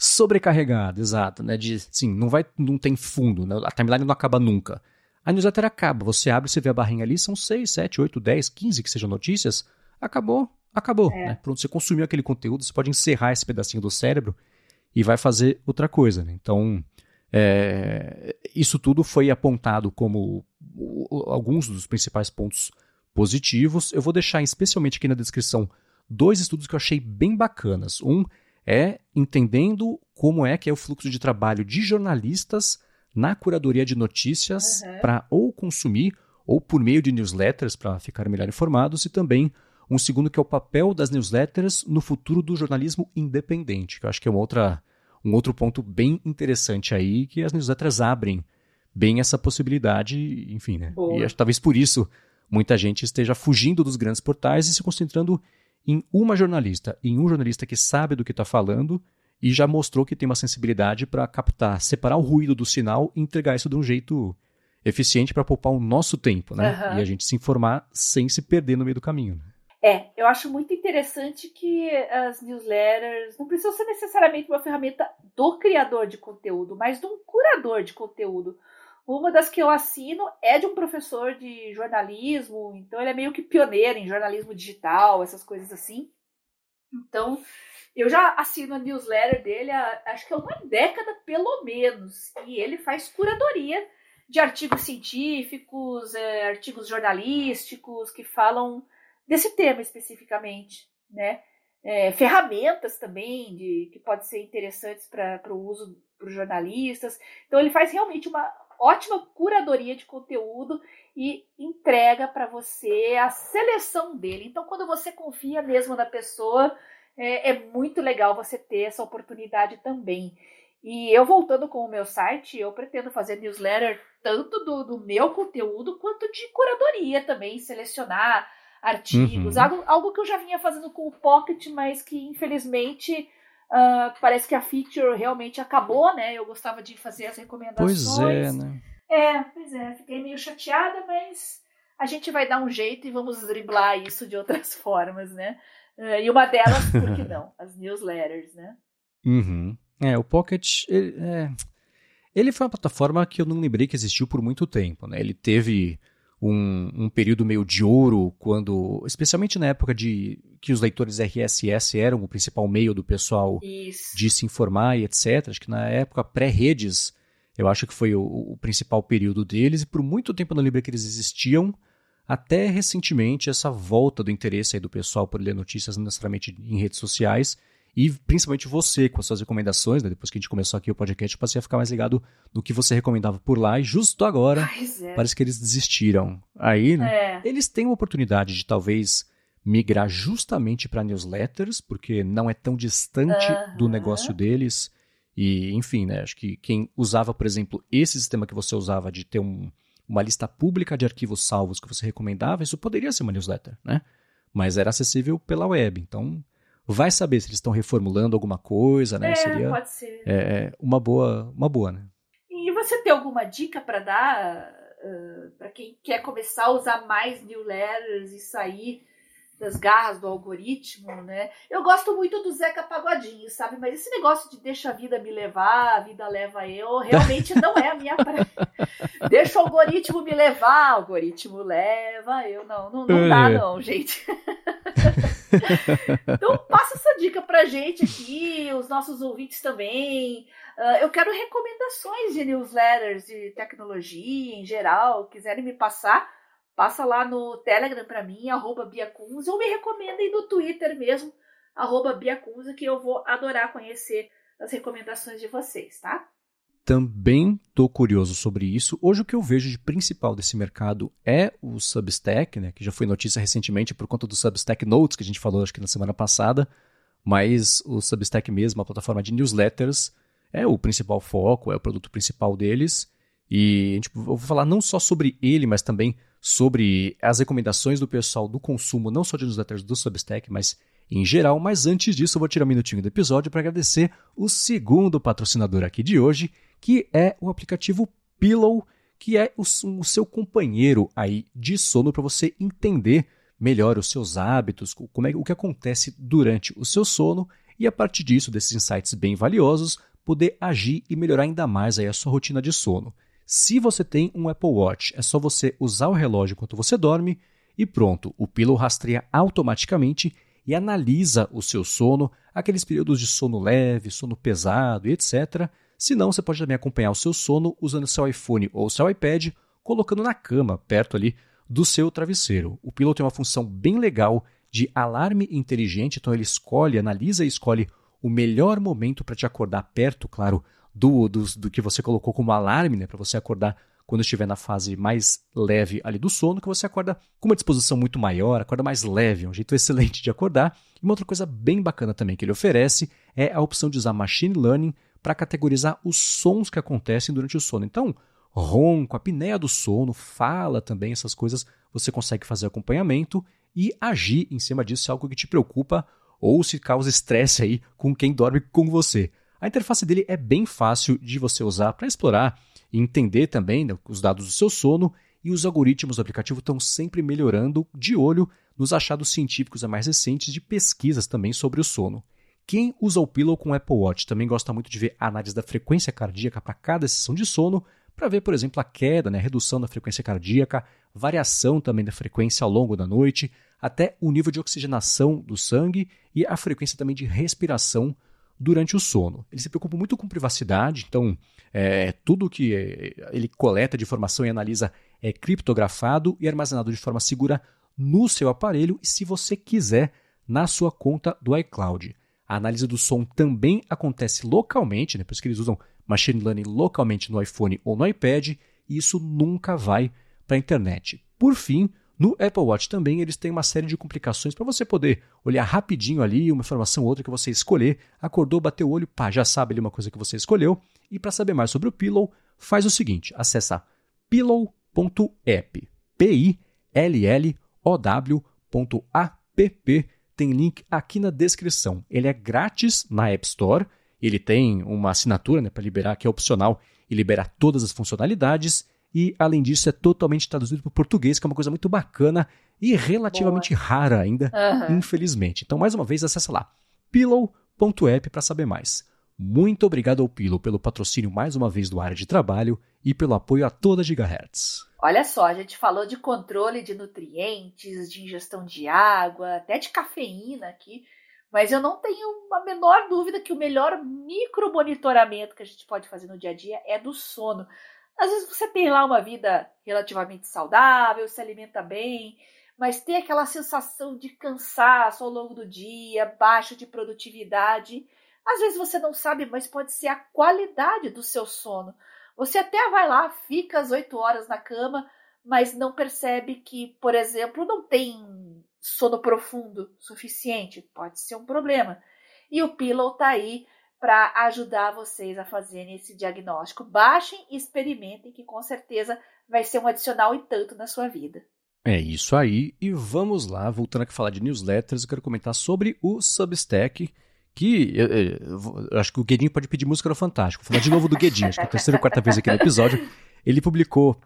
Sobrecarregado, exato, né? De, sim, não vai, não tem fundo, né? a timeline não acaba nunca. A newsletter acaba, você abre, você vê a barrinha ali, são 6, 7, 8, 10, 15 que sejam notícias, acabou, acabou. É. Né? Pronto, você consumiu aquele conteúdo, você pode encerrar esse pedacinho do cérebro e vai fazer outra coisa. Né? Então, é, isso tudo foi apontado como alguns dos principais pontos positivos. Eu vou deixar especialmente aqui na descrição dois estudos que eu achei bem bacanas. Um é entendendo como é que é o fluxo de trabalho de jornalistas na curadoria de notícias uhum. para ou consumir ou por meio de newsletters para ficar melhor informados e também um segundo que é o papel das newsletters no futuro do jornalismo independente, que eu acho que é uma outra, um outro ponto bem interessante aí, que as newsletters abrem bem essa possibilidade, enfim, né? Boa. E acho, talvez por isso muita gente esteja fugindo dos grandes portais e se concentrando em uma jornalista, em um jornalista que sabe do que está falando e já mostrou que tem uma sensibilidade para captar, separar o ruído do sinal e entregar isso de um jeito eficiente para poupar o nosso tempo, né? Uhum. E a gente se informar sem se perder no meio do caminho. Né? É, eu acho muito interessante que as newsletters não precisam ser necessariamente uma ferramenta do criador de conteúdo, mas de um curador de conteúdo. Uma das que eu assino é de um professor de jornalismo, então ele é meio que pioneiro em jornalismo digital, essas coisas assim. Então, eu já assino a newsletter dele há, acho que há uma década pelo menos, e ele faz curadoria de artigos científicos, é, artigos jornalísticos que falam desse tema especificamente, né? É, ferramentas também de, que podem ser interessantes para o uso para os jornalistas. Então ele faz realmente uma ótima curadoria de conteúdo e entrega para você a seleção dele. Então quando você confia mesmo na pessoa, é, é muito legal você ter essa oportunidade também. E eu voltando com o meu site, eu pretendo fazer newsletter tanto do, do meu conteúdo quanto de curadoria também, selecionar artigos, uhum. algo, algo que eu já vinha fazendo com o Pocket, mas que infelizmente uh, parece que a feature realmente acabou, né? Eu gostava de fazer as recomendações. Pois é, né? É, pois é, fiquei meio chateada, mas a gente vai dar um jeito e vamos driblar isso de outras formas, né? Uh, e uma delas, por que não? As newsletters, né? Uhum. É, o Pocket. Ele, é, ele foi uma plataforma que eu não lembrei que existiu por muito tempo, né? Ele teve um, um, período meio de ouro, quando, especialmente na época de que os leitores RSS eram o principal meio do pessoal Isso. de se informar e etc. Acho que na época pré-redes, eu acho que foi o, o, principal período deles, e por muito tempo não lembrei que eles existiam, até recentemente essa volta do interesse do pessoal por ler notícias não necessariamente em redes sociais, e principalmente você com as suas recomendações, né? depois que a gente começou aqui o podcast, eu passei a ficar mais ligado no que você recomendava por lá, e justo agora é. parece que eles desistiram. Aí, né, é. eles têm uma oportunidade de talvez migrar justamente para newsletters, porque não é tão distante do negócio deles. E, enfim, né, acho que quem usava, por exemplo, esse sistema que você usava de ter um, uma lista pública de arquivos salvos que você recomendava, isso poderia ser uma newsletter, né? Mas era acessível pela web. Então, Vai saber se eles estão reformulando alguma coisa, né? É, Seria pode ser. É, é, uma boa, uma boa, né? E você tem alguma dica para dar uh, para quem quer começar a usar mais newsletters e sair das garras do algoritmo, né? Eu gosto muito do Zeca Pagodinho, sabe? Mas esse negócio de deixa a vida me levar, a vida leva eu, realmente não é a minha praia. deixa o algoritmo me levar, o algoritmo leva eu. Não, não, não dá é. não, gente. então passa essa dica pra gente aqui, os nossos ouvintes também. Uh, eu quero recomendações de newsletters de tecnologia em geral, quiserem me passar, passa lá no Telegram para mim, arroba ou me recomendem no Twitter mesmo, arroba que eu vou adorar conhecer as recomendações de vocês, tá? Também estou curioso sobre isso. Hoje o que eu vejo de principal desse mercado é o Substack, né, que já foi notícia recentemente por conta do Substack Notes, que a gente falou acho que na semana passada, mas o Substack mesmo, a plataforma de newsletters, é o principal foco, é o produto principal deles. E gente, eu vou falar não só sobre ele, mas também sobre as recomendações do pessoal do consumo, não só de newsletters do Substack, mas em geral. Mas antes disso, eu vou tirar um minutinho do episódio para agradecer o segundo patrocinador aqui de hoje, que é o aplicativo Pillow, que é o, o seu companheiro aí de sono para você entender melhor os seus hábitos, como é o que acontece durante o seu sono e a partir disso, desses insights bem valiosos, poder agir e melhorar ainda mais aí a sua rotina de sono. Se você tem um Apple Watch, é só você usar o relógio enquanto você dorme e pronto, o Pillow rastreia automaticamente e analisa o seu sono, aqueles períodos de sono leve, sono pesado etc. Se não, você pode também acompanhar o seu sono usando seu iPhone ou seu iPad, colocando na cama, perto ali do seu travesseiro. O Pillow tem uma função bem legal de alarme inteligente, então ele escolhe, analisa e escolhe o melhor momento para te acordar perto, claro, do, do, do que você colocou como alarme, né, para você acordar quando estiver na fase mais leve ali do sono, que você acorda com uma disposição muito maior, acorda mais leve, é um jeito excelente de acordar. E uma outra coisa bem bacana também que ele oferece é a opção de usar machine learning para categorizar os sons que acontecem durante o sono. Então, ronco, apneia do sono, fala também, essas coisas, você consegue fazer acompanhamento e agir em cima disso se é algo que te preocupa ou se causa estresse aí com quem dorme com você. A interface dele é bem fácil de você usar para explorar e entender também né, os dados do seu sono e os algoritmos do aplicativo estão sempre melhorando de olho nos achados científicos mais recentes de pesquisas também sobre o sono. Quem usa o Pillow com o Apple Watch também gosta muito de ver a análise da frequência cardíaca para cada sessão de sono, para ver, por exemplo, a queda, né, a redução da frequência cardíaca, variação também da frequência ao longo da noite, até o nível de oxigenação do sangue e a frequência também de respiração durante o sono. Ele se preocupa muito com privacidade, então é, tudo que é, ele coleta de informação e analisa é criptografado e armazenado de forma segura no seu aparelho e, se você quiser, na sua conta do iCloud. A análise do som também acontece localmente, né, por isso que eles usam machine learning localmente no iPhone ou no iPad, e isso nunca vai para a internet. Por fim, no Apple Watch também eles têm uma série de complicações para você poder olhar rapidinho ali uma informação ou outra que você escolher, acordou, bateu o olho, pá, já sabe ali uma coisa que você escolheu. E para saber mais sobre o Pillow, faz o seguinte, acessa pillow.app, p l l o w.app, tem link aqui na descrição. Ele é grátis na App Store, ele tem uma assinatura né, para liberar que é opcional e libera todas as funcionalidades e, além disso, é totalmente traduzido para o português, que é uma coisa muito bacana e relativamente Boa. rara ainda, uhum. infelizmente. Então, mais uma vez, acessa lá pillow.app para saber mais. Muito obrigado ao Pilo pelo patrocínio mais uma vez do área de trabalho e pelo apoio a toda Gigahertz. Olha só, a gente falou de controle de nutrientes, de ingestão de água, até de cafeína aqui, mas eu não tenho a menor dúvida que o melhor micromonitoramento que a gente pode fazer no dia a dia é do sono. Às vezes você tem lá uma vida relativamente saudável, se alimenta bem, mas tem aquela sensação de cansaço ao longo do dia, baixa de produtividade. Às vezes você não sabe, mas pode ser a qualidade do seu sono. Você até vai lá, fica às 8 horas na cama, mas não percebe que, por exemplo, não tem sono profundo suficiente. Pode ser um problema. E o Pillow tá aí para ajudar vocês a fazerem esse diagnóstico. Baixem e experimentem, que com certeza vai ser um adicional e tanto na sua vida. É isso aí, e vamos lá, voltando a falar de newsletters, eu quero comentar sobre o Substack, que eu, eu, eu acho que o Guedinho pode pedir música no Fantástico. Vou falar de novo do Guedinho, acho que é a terceira ou quarta vez aqui no episódio. Ele publicou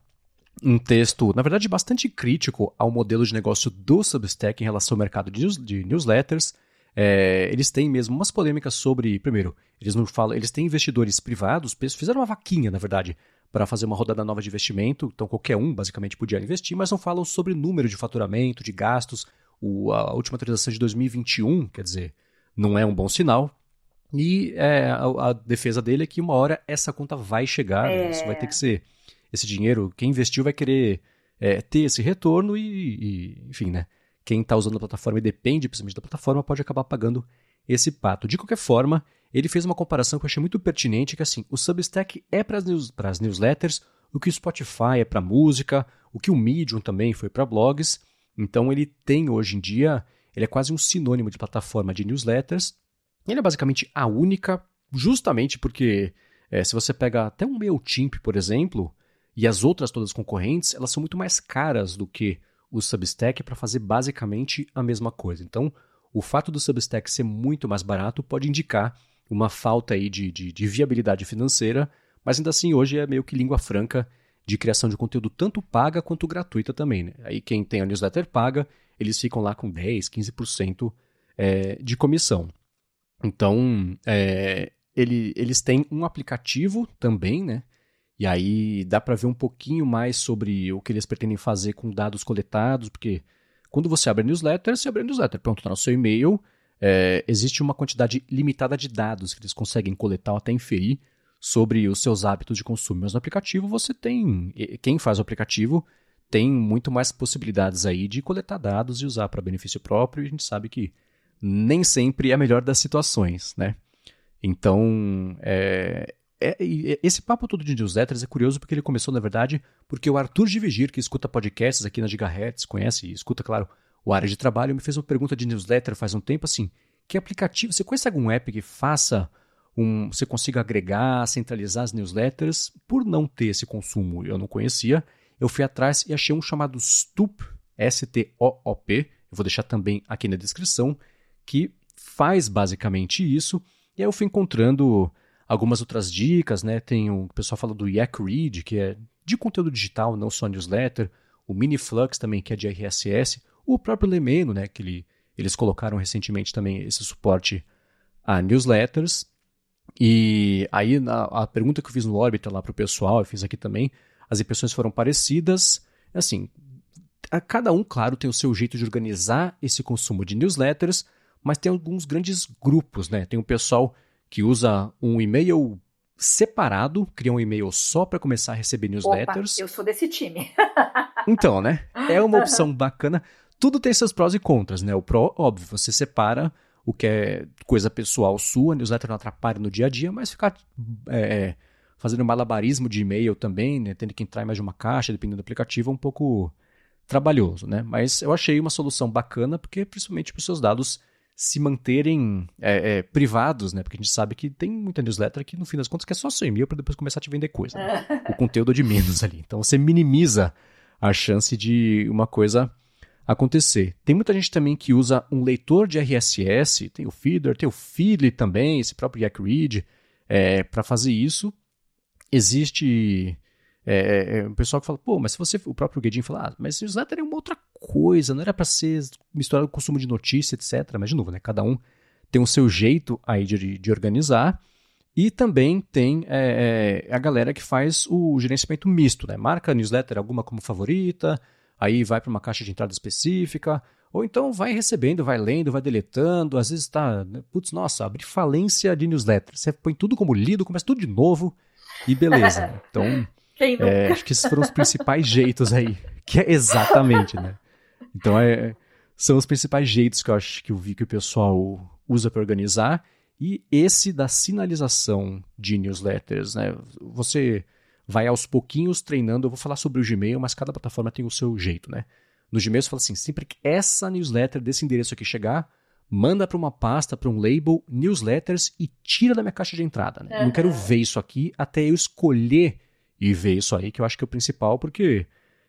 um texto, na verdade, bastante crítico ao modelo de negócio do Substack em relação ao mercado de, news, de newsletters. É, eles têm mesmo umas polêmicas sobre. Primeiro, eles não falam. Eles têm investidores privados, fizeram uma vaquinha, na verdade, para fazer uma rodada nova de investimento. Então, qualquer um, basicamente, podia investir, mas não falam sobre número de faturamento, de gastos. O, a última atualização de 2021, quer dizer, não é um bom sinal. E é, a, a, defesa dele é que uma hora essa conta vai chegar, é. né? isso vai ter que ser. Esse dinheiro, quem investiu vai querer é, ter esse retorno e, e enfim, né? Quem está usando a plataforma e depende principalmente da plataforma pode acabar pagando esse pato. De qualquer forma, ele fez uma comparação que eu achei muito pertinente, que assim, o Substack é para as news, newsletters, o que o Spotify é para música, o que o Medium também foi para blogs. Então ele tem hoje em dia ele é quase um sinônimo de plataforma de newsletters. Ele é basicamente a única, justamente porque é, se você pega até um MailChimp, por exemplo, e as outras todas concorrentes, elas são muito mais caras do que o Substack para fazer basicamente a mesma coisa. Então, o fato do Substack ser muito mais barato pode indicar uma falta aí de, de, de viabilidade financeira, mas ainda assim hoje é meio que língua franca de criação de conteúdo tanto paga quanto gratuita também. Né? Aí quem tem a newsletter paga eles ficam lá com 10, 15% é, de comissão. Então, é, ele, eles têm um aplicativo também, né? E aí dá para ver um pouquinho mais sobre o que eles pretendem fazer com dados coletados, porque quando você abre a newsletter, você abre a newsletter, pronto, tá no seu e-mail, é, existe uma quantidade limitada de dados que eles conseguem coletar ou até inferir sobre os seus hábitos de consumo. Mas no aplicativo você tem, quem faz o aplicativo tem muito mais possibilidades aí de coletar dados e usar para benefício próprio, e a gente sabe que nem sempre é a melhor das situações, né? Então, é, é, esse papo todo de newsletters é curioso porque ele começou, na verdade, porque o Arthur de Vigir, que escuta podcasts aqui na Gigahertz, conhece e escuta, claro, o área de trabalho, me fez uma pergunta de newsletter faz um tempo assim, que aplicativo, você conhece algum app que faça um, você consiga agregar, centralizar as newsletters? Por não ter esse consumo, eu não conhecia, eu fui atrás e achei um chamado Stoop, S-T-O-O-P, eu vou deixar também aqui na descrição, que faz basicamente isso. E aí eu fui encontrando algumas outras dicas, né? Tem o pessoal fala do Yak Read, que é de conteúdo digital, não só newsletter, o Miniflux também, que é de RSS, o próprio Lemeno, né? Que ele, eles colocaram recentemente também esse suporte a newsletters. E aí a, a pergunta que eu fiz no Orbita lá para o pessoal, eu fiz aqui também, as impressões foram parecidas. Assim, cada um, claro, tem o seu jeito de organizar esse consumo de newsletters, mas tem alguns grandes grupos, né? Tem o pessoal que usa um e-mail separado, cria um e-mail só para começar a receber newsletters. Opa, eu sou desse time. então, né? É uma opção bacana. Tudo tem seus prós e contras, né? O pró, óbvio, você separa o que é coisa pessoal sua, a newsletter não atrapalha no dia a dia, mas ficar é, fazendo malabarismo de e-mail também, né, tendo que entrar em mais de uma caixa, dependendo do aplicativo, é um pouco trabalhoso, né? Mas eu achei uma solução bacana, porque principalmente para os seus dados se manterem é, é, privados, né? Porque a gente sabe que tem muita newsletter que, no fim das contas, quer só seu e-mail para depois começar a te vender coisa. Né? o conteúdo de menos ali. Então você minimiza a chance de uma coisa acontecer. Tem muita gente também que usa um leitor de RSS, tem o Feeder, tem o Feedly também, esse próprio YakRead, é, para fazer isso existe é, é, é, um pessoal que fala, pô, mas se você, o próprio Guedin fala, ah, mas newsletter é uma outra coisa, não era para ser misturado com consumo de notícia, etc. Mas, de novo, né, cada um tem o seu jeito aí de, de organizar. E também tem é, é, a galera que faz o gerenciamento misto, né? Marca newsletter alguma como favorita, aí vai para uma caixa de entrada específica, ou então vai recebendo, vai lendo, vai deletando, às vezes está, né? putz, nossa, abri falência de newsletter. Você põe tudo como lido, começa tudo de novo e beleza. Né? Então, é, acho que esses foram os principais jeitos aí, que é exatamente, né? Então, é, são os principais jeitos que eu acho que eu vi que o pessoal usa para organizar. E esse da sinalização de newsletters, né? Você vai aos pouquinhos treinando. Eu vou falar sobre o Gmail, mas cada plataforma tem o seu jeito, né? No Gmail você fala assim: sempre que essa newsletter desse endereço aqui chegar, manda para uma pasta, para um label, newsletters e tira da minha caixa de entrada. Né? Uhum. Não quero ver isso aqui até eu escolher e ver isso aí, que eu acho que é o principal, porque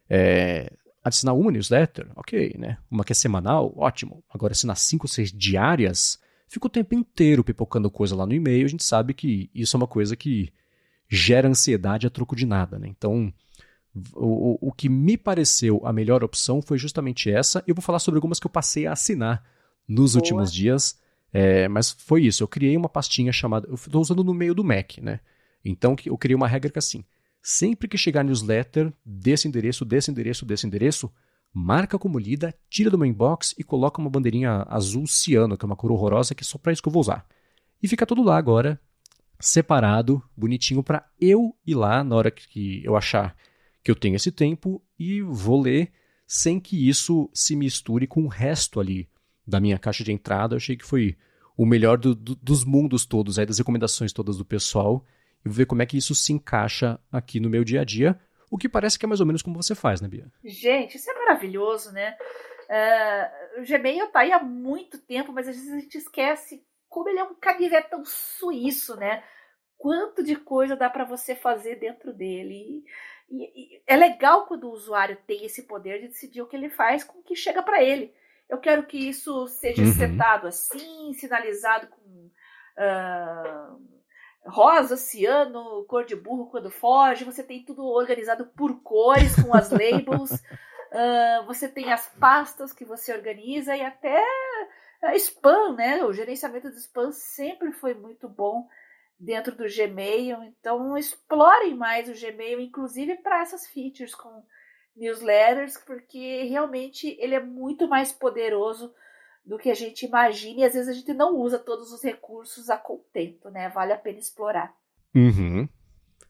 é, assinar uma newsletter, ok, né? Uma que é semanal, ótimo. Agora, assinar cinco ou seis diárias, fica o tempo inteiro pipocando coisa lá no e-mail, a gente sabe que isso é uma coisa que gera ansiedade a troco de nada, né? Então, o, o que me pareceu a melhor opção foi justamente essa. Eu vou falar sobre algumas que eu passei a assinar nos Boa. últimos dias, é, mas foi isso. Eu criei uma pastinha chamada. Eu estou usando no meio do Mac, né? Então, eu criei uma regra que é assim: sempre que chegar newsletter desse endereço, desse endereço, desse endereço, marca como lida, tira do meu inbox e coloca uma bandeirinha azul ciano, que é uma cor horrorosa, que é só para isso que eu vou usar. E fica tudo lá agora, separado, bonitinho, para eu ir lá na hora que eu achar que eu tenho esse tempo e vou ler sem que isso se misture com o resto ali da minha caixa de entrada. Eu achei que foi o melhor do, do, dos mundos todos, aí, das recomendações todas do pessoal, ver como é que isso se encaixa aqui no meu dia a dia o que parece que é mais ou menos como você faz, né, Bia? Gente, isso é maravilhoso, né? Uh, o Gmail tá aí há muito tempo, mas às vezes a gente esquece como ele é um canivetão suíço, né? Quanto de coisa dá para você fazer dentro dele. E, e, é legal quando o usuário tem esse poder de decidir o que ele faz com o que chega para ele. Eu quero que isso seja uhum. setado assim, sinalizado com uh, rosa, ciano, cor de burro quando foge, você tem tudo organizado por cores, com as labels, uh, você tem as pastas que você organiza e até spam, né? O gerenciamento do spam sempre foi muito bom dentro do Gmail, então explorem mais o Gmail, inclusive para essas features com newsletters, porque realmente ele é muito mais poderoso do que a gente imagina e às vezes a gente não usa todos os recursos a contento, né? Vale a pena explorar. Uhum.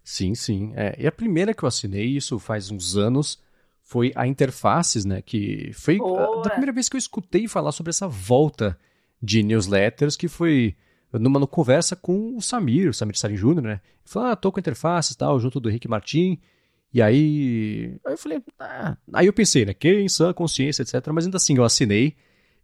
Sim, sim. É, e a primeira que eu assinei, isso faz uns anos, foi a Interfaces, né? Que foi a, da primeira vez que eu escutei falar sobre essa volta de newsletters, que foi numa conversa com o Samir, o Samir Sarin Jr., né? Ele falou, ah, tô com a Interfaces tal, junto do Henrique Martin. E aí, aí eu falei, ah. aí eu pensei, né? Quem sã consciência, etc. Mas ainda assim, eu assinei.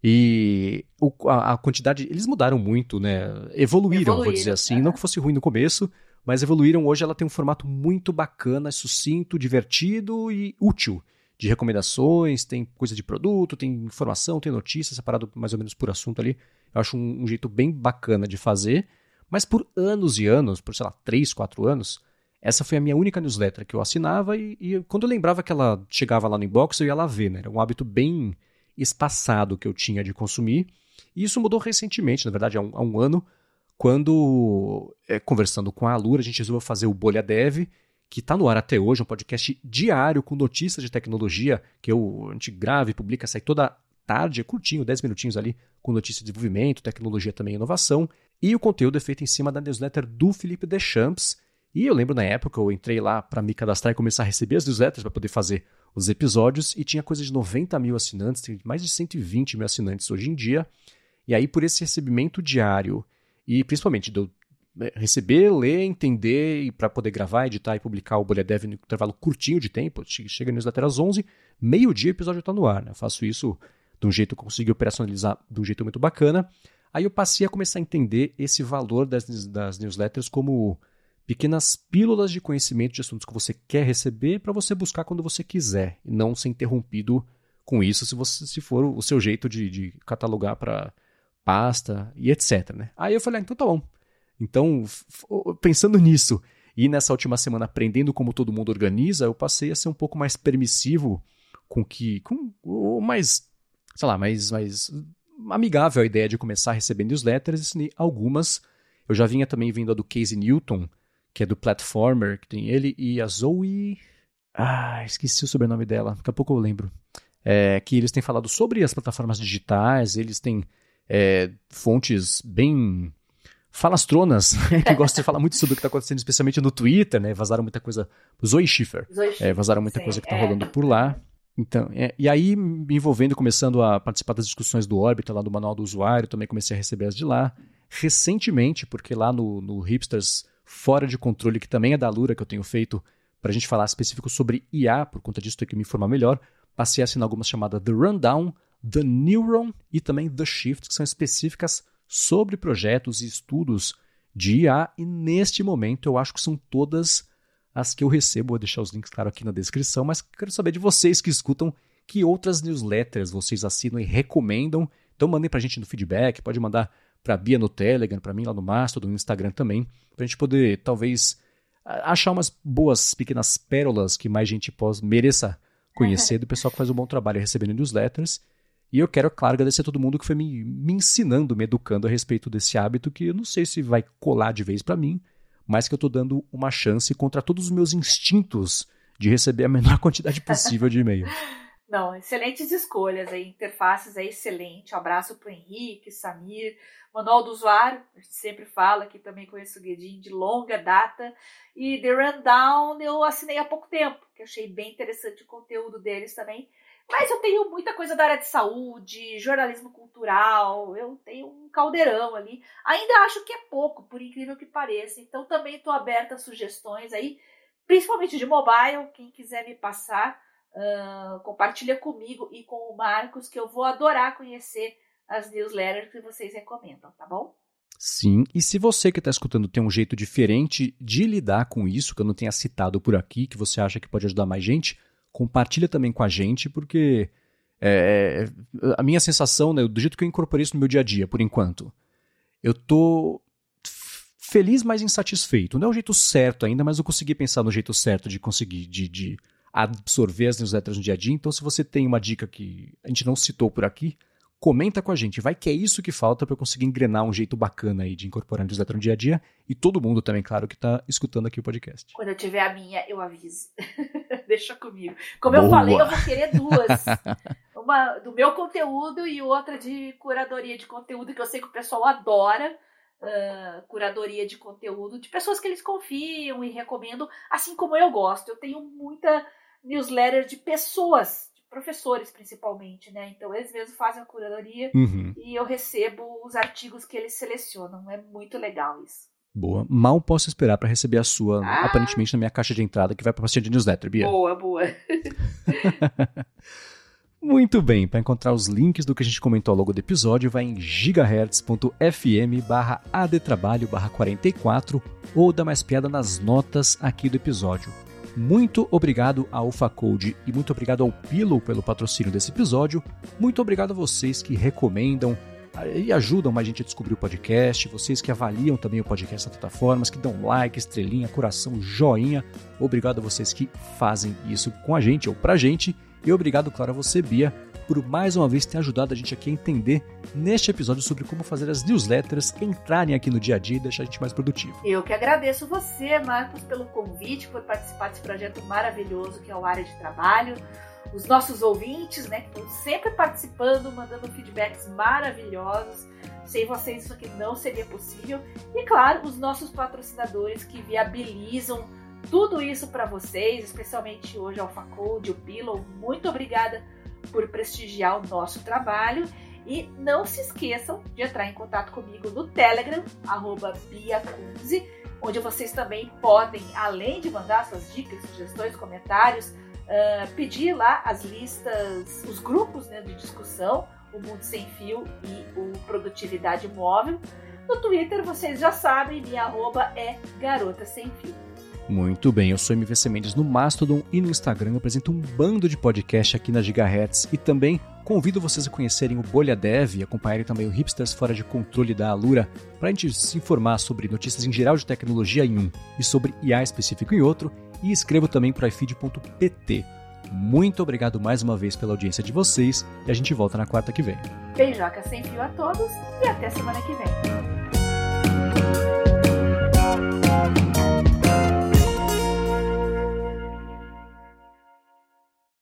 E o, a, a, quantidade. Eles mudaram muito, né? Evoluíram, Evoluíram vou dizer assim. É. Não que fosse ruim no começo, mas evoluíram. Hoje ela tem um formato muito bacana, sucinto, divertido e útil. De recomendações, tem coisa de produto, tem informação, tem notícia, separado mais ou menos por assunto ali. Eu acho um, um jeito bem bacana de fazer. Mas por anos e anos, por sei lá, 3, 4 anos, essa foi a minha única newsletter que eu assinava e, e, quando eu lembrava que ela chegava lá no inbox, eu ia lá ver, né? Era um hábito bem espaçado que eu tinha de consumir. E isso mudou recentemente, na verdade, há um, há um ano, quando, é, conversando com a Alura, a gente resolveu fazer o Bolha Dev, que está no ar até hoje, um podcast diário com notícias de tecnologia, que eu, a gente grava e publica, sai toda tarde, é curtinho, 10 minutinhos ali, com notícias de desenvolvimento, tecnologia também inovação. E o conteúdo é feito em cima da newsletter do Felipe Deschamps. E eu lembro na época, eu entrei lá para me cadastrar e começar a receber as newsletters para poder fazer os episódios e tinha coisa de 90 mil assinantes, tem mais de 120 mil assinantes hoje em dia. E aí, por esse recebimento diário, e principalmente de eu né, receber, ler, entender, e para poder gravar, editar e publicar o Bolha Dev no intervalo curtinho de tempo, chega no newsletter às 11, meio-dia o episódio está no ar. Né? Eu faço isso de um jeito que eu consegui operacionalizar de um jeito muito bacana. Aí eu passei a começar a entender esse valor das, das newsletters como pequenas pílulas de conhecimento de assuntos que você quer receber para você buscar quando você quiser e não ser interrompido com isso se você se for o seu jeito de, de catalogar para pasta e etc. Né? Aí eu falei, ah, então tá bom. Então, pensando nisso e nessa última semana aprendendo como todo mundo organiza, eu passei a ser um pouco mais permissivo com que, com o mais, sei lá, mais, mais amigável a ideia de começar a receber newsletters e algumas Eu já vinha também vindo a do Casey Newton, que é do Platformer, que tem ele, e a Zoe. Ah, esqueci o sobrenome dela, daqui a pouco eu lembro. É, que eles têm falado sobre as plataformas digitais, eles têm é, fontes bem falastronas, que gostam de falar muito sobre o que está acontecendo, especialmente no Twitter, né? Vazaram muita coisa. Zoe Schiffer. Zoe Schiffer é, vazaram muita sim, coisa que está é. rolando por lá. Então, é, e aí, me envolvendo, começando a participar das discussões do Orbita, lá do Manual do Usuário, também comecei a receber as de lá. Recentemente, porque lá no, no Hipsters Fora de Controle, que também é da Lura, que eu tenho feito para a gente falar específico sobre IA, por conta disso tenho que me informar melhor, passei a assinar algumas chamadas The Rundown, The Neuron e também The Shift, que são específicas sobre projetos e estudos de IA, e neste momento eu acho que são todas as que eu recebo. Vou deixar os links, claro, aqui na descrição, mas quero saber de vocês que escutam que outras newsletters vocês assinam e recomendam. Então mandem para a gente no feedback, pode mandar para a Bia no Telegram, para mim lá no Mastodon, no Instagram também, para a gente poder talvez achar umas boas pequenas pérolas que mais gente possa, mereça conhecer do pessoal que faz um bom trabalho recebendo newsletters. E eu quero, claro, agradecer a todo mundo que foi me, me ensinando, me educando a respeito desse hábito que eu não sei se vai colar de vez para mim, mas que eu estou dando uma chance contra todos os meus instintos de receber a menor quantidade possível de e-mail. Não, excelentes escolhas aí, interfaces é excelente. Um abraço para o Henrique, Samir, Manual do Usuário, a gente sempre fala que também conheço o Guedin de longa data. E The Rundown eu assinei há pouco tempo, que achei bem interessante o conteúdo deles também. Mas eu tenho muita coisa da área de saúde, jornalismo cultural, eu tenho um caldeirão ali. Ainda acho que é pouco, por incrível que pareça. Então também estou aberta a sugestões aí, principalmente de mobile. Quem quiser me passar, compartilha comigo e com o Marcos, que eu vou adorar conhecer as newsletters que vocês recomendam, tá bom? Sim, e se você que está escutando tem um jeito diferente de lidar com isso, que eu não tenha citado por aqui, que você acha que pode ajudar mais gente, compartilha também com a gente, porque é, é, a minha sensação, né, do jeito que eu incorporei isso no meu dia a dia, por enquanto, eu tô feliz, mas insatisfeito. Não é o jeito certo ainda, mas eu consegui pensar no jeito certo de conseguir de, de absorver as newsletters no dia a dia. Então, se você tem uma dica que a gente não citou por aqui, comenta com a gente. Vai que é isso que falta para eu conseguir engrenar um jeito bacana aí de incorporar newsletter no dia a dia. E todo mundo também, claro, que está escutando aqui o podcast. Quando eu tiver a minha, eu aviso. Deixa comigo. Como Boa. eu falei, eu vou querer duas. Uma do meu conteúdo e outra de curadoria de conteúdo, que eu sei que o pessoal adora. Uh, curadoria de conteúdo de pessoas que eles confiam e recomendam, assim como eu gosto. Eu tenho muita newsletter de pessoas professores principalmente, né? Então eles mesmos fazem a curadoria uhum. e eu recebo os artigos que eles selecionam. É muito legal isso. Boa. Mal posso esperar para receber a sua, ah. aparentemente, na minha caixa de entrada, que vai para a de newsletter, Bia. Boa, boa. Muito bem, para encontrar os links do que a gente comentou ao longo do episódio, vai em gigahertz.fm barra adtrabalho barra 44 ou dá mais piada nas notas aqui do episódio. Muito obrigado ao Code e muito obrigado ao Pillow pelo patrocínio desse episódio. Muito obrigado a vocês que recomendam e ajudam mais gente a descobrir o podcast, vocês que avaliam também o podcast nas plataformas, que dão like, estrelinha, coração, joinha. Obrigado a vocês que fazem isso com a gente ou pra gente. E obrigado, claro, a você, Bia, por mais uma vez ter ajudado a gente aqui a entender neste episódio sobre como fazer as newsletters entrarem aqui no dia a dia e deixar a gente mais produtivo. Eu que agradeço você, Marcos, pelo convite, por participar desse projeto maravilhoso que é o Área de Trabalho. Os nossos ouvintes, né, que estão sempre participando, mandando feedbacks maravilhosos. Sem vocês isso aqui não seria possível. E claro, os nossos patrocinadores que viabilizam tudo isso para vocês, especialmente hoje a AlphaCode, o Pillow. Muito obrigada por prestigiar o nosso trabalho. E não se esqueçam de entrar em contato comigo no Telegram, BiaCunze, onde vocês também podem, além de mandar suas dicas, sugestões, comentários, uh, pedir lá as listas, os grupos né, de discussão, o Mundo Sem Fio e o Produtividade Móvel. No Twitter, vocês já sabem, minha arroba é Garota Sem Fio. Muito bem, eu sou MVC Mendes no Mastodon e no Instagram eu apresento um bando de podcast aqui na Gigahertz e também convido vocês a conhecerem o Bolha Dev e acompanharem também o Hipsters Fora de Controle da Alura para a gente se informar sobre notícias em geral de tecnologia em um e sobre IA específico em outro e escrevo também para ifeed.pt. Muito obrigado mais uma vez pela audiência de vocês e a gente volta na quarta que vem. Beijoca sem fio a todos e até semana que vem.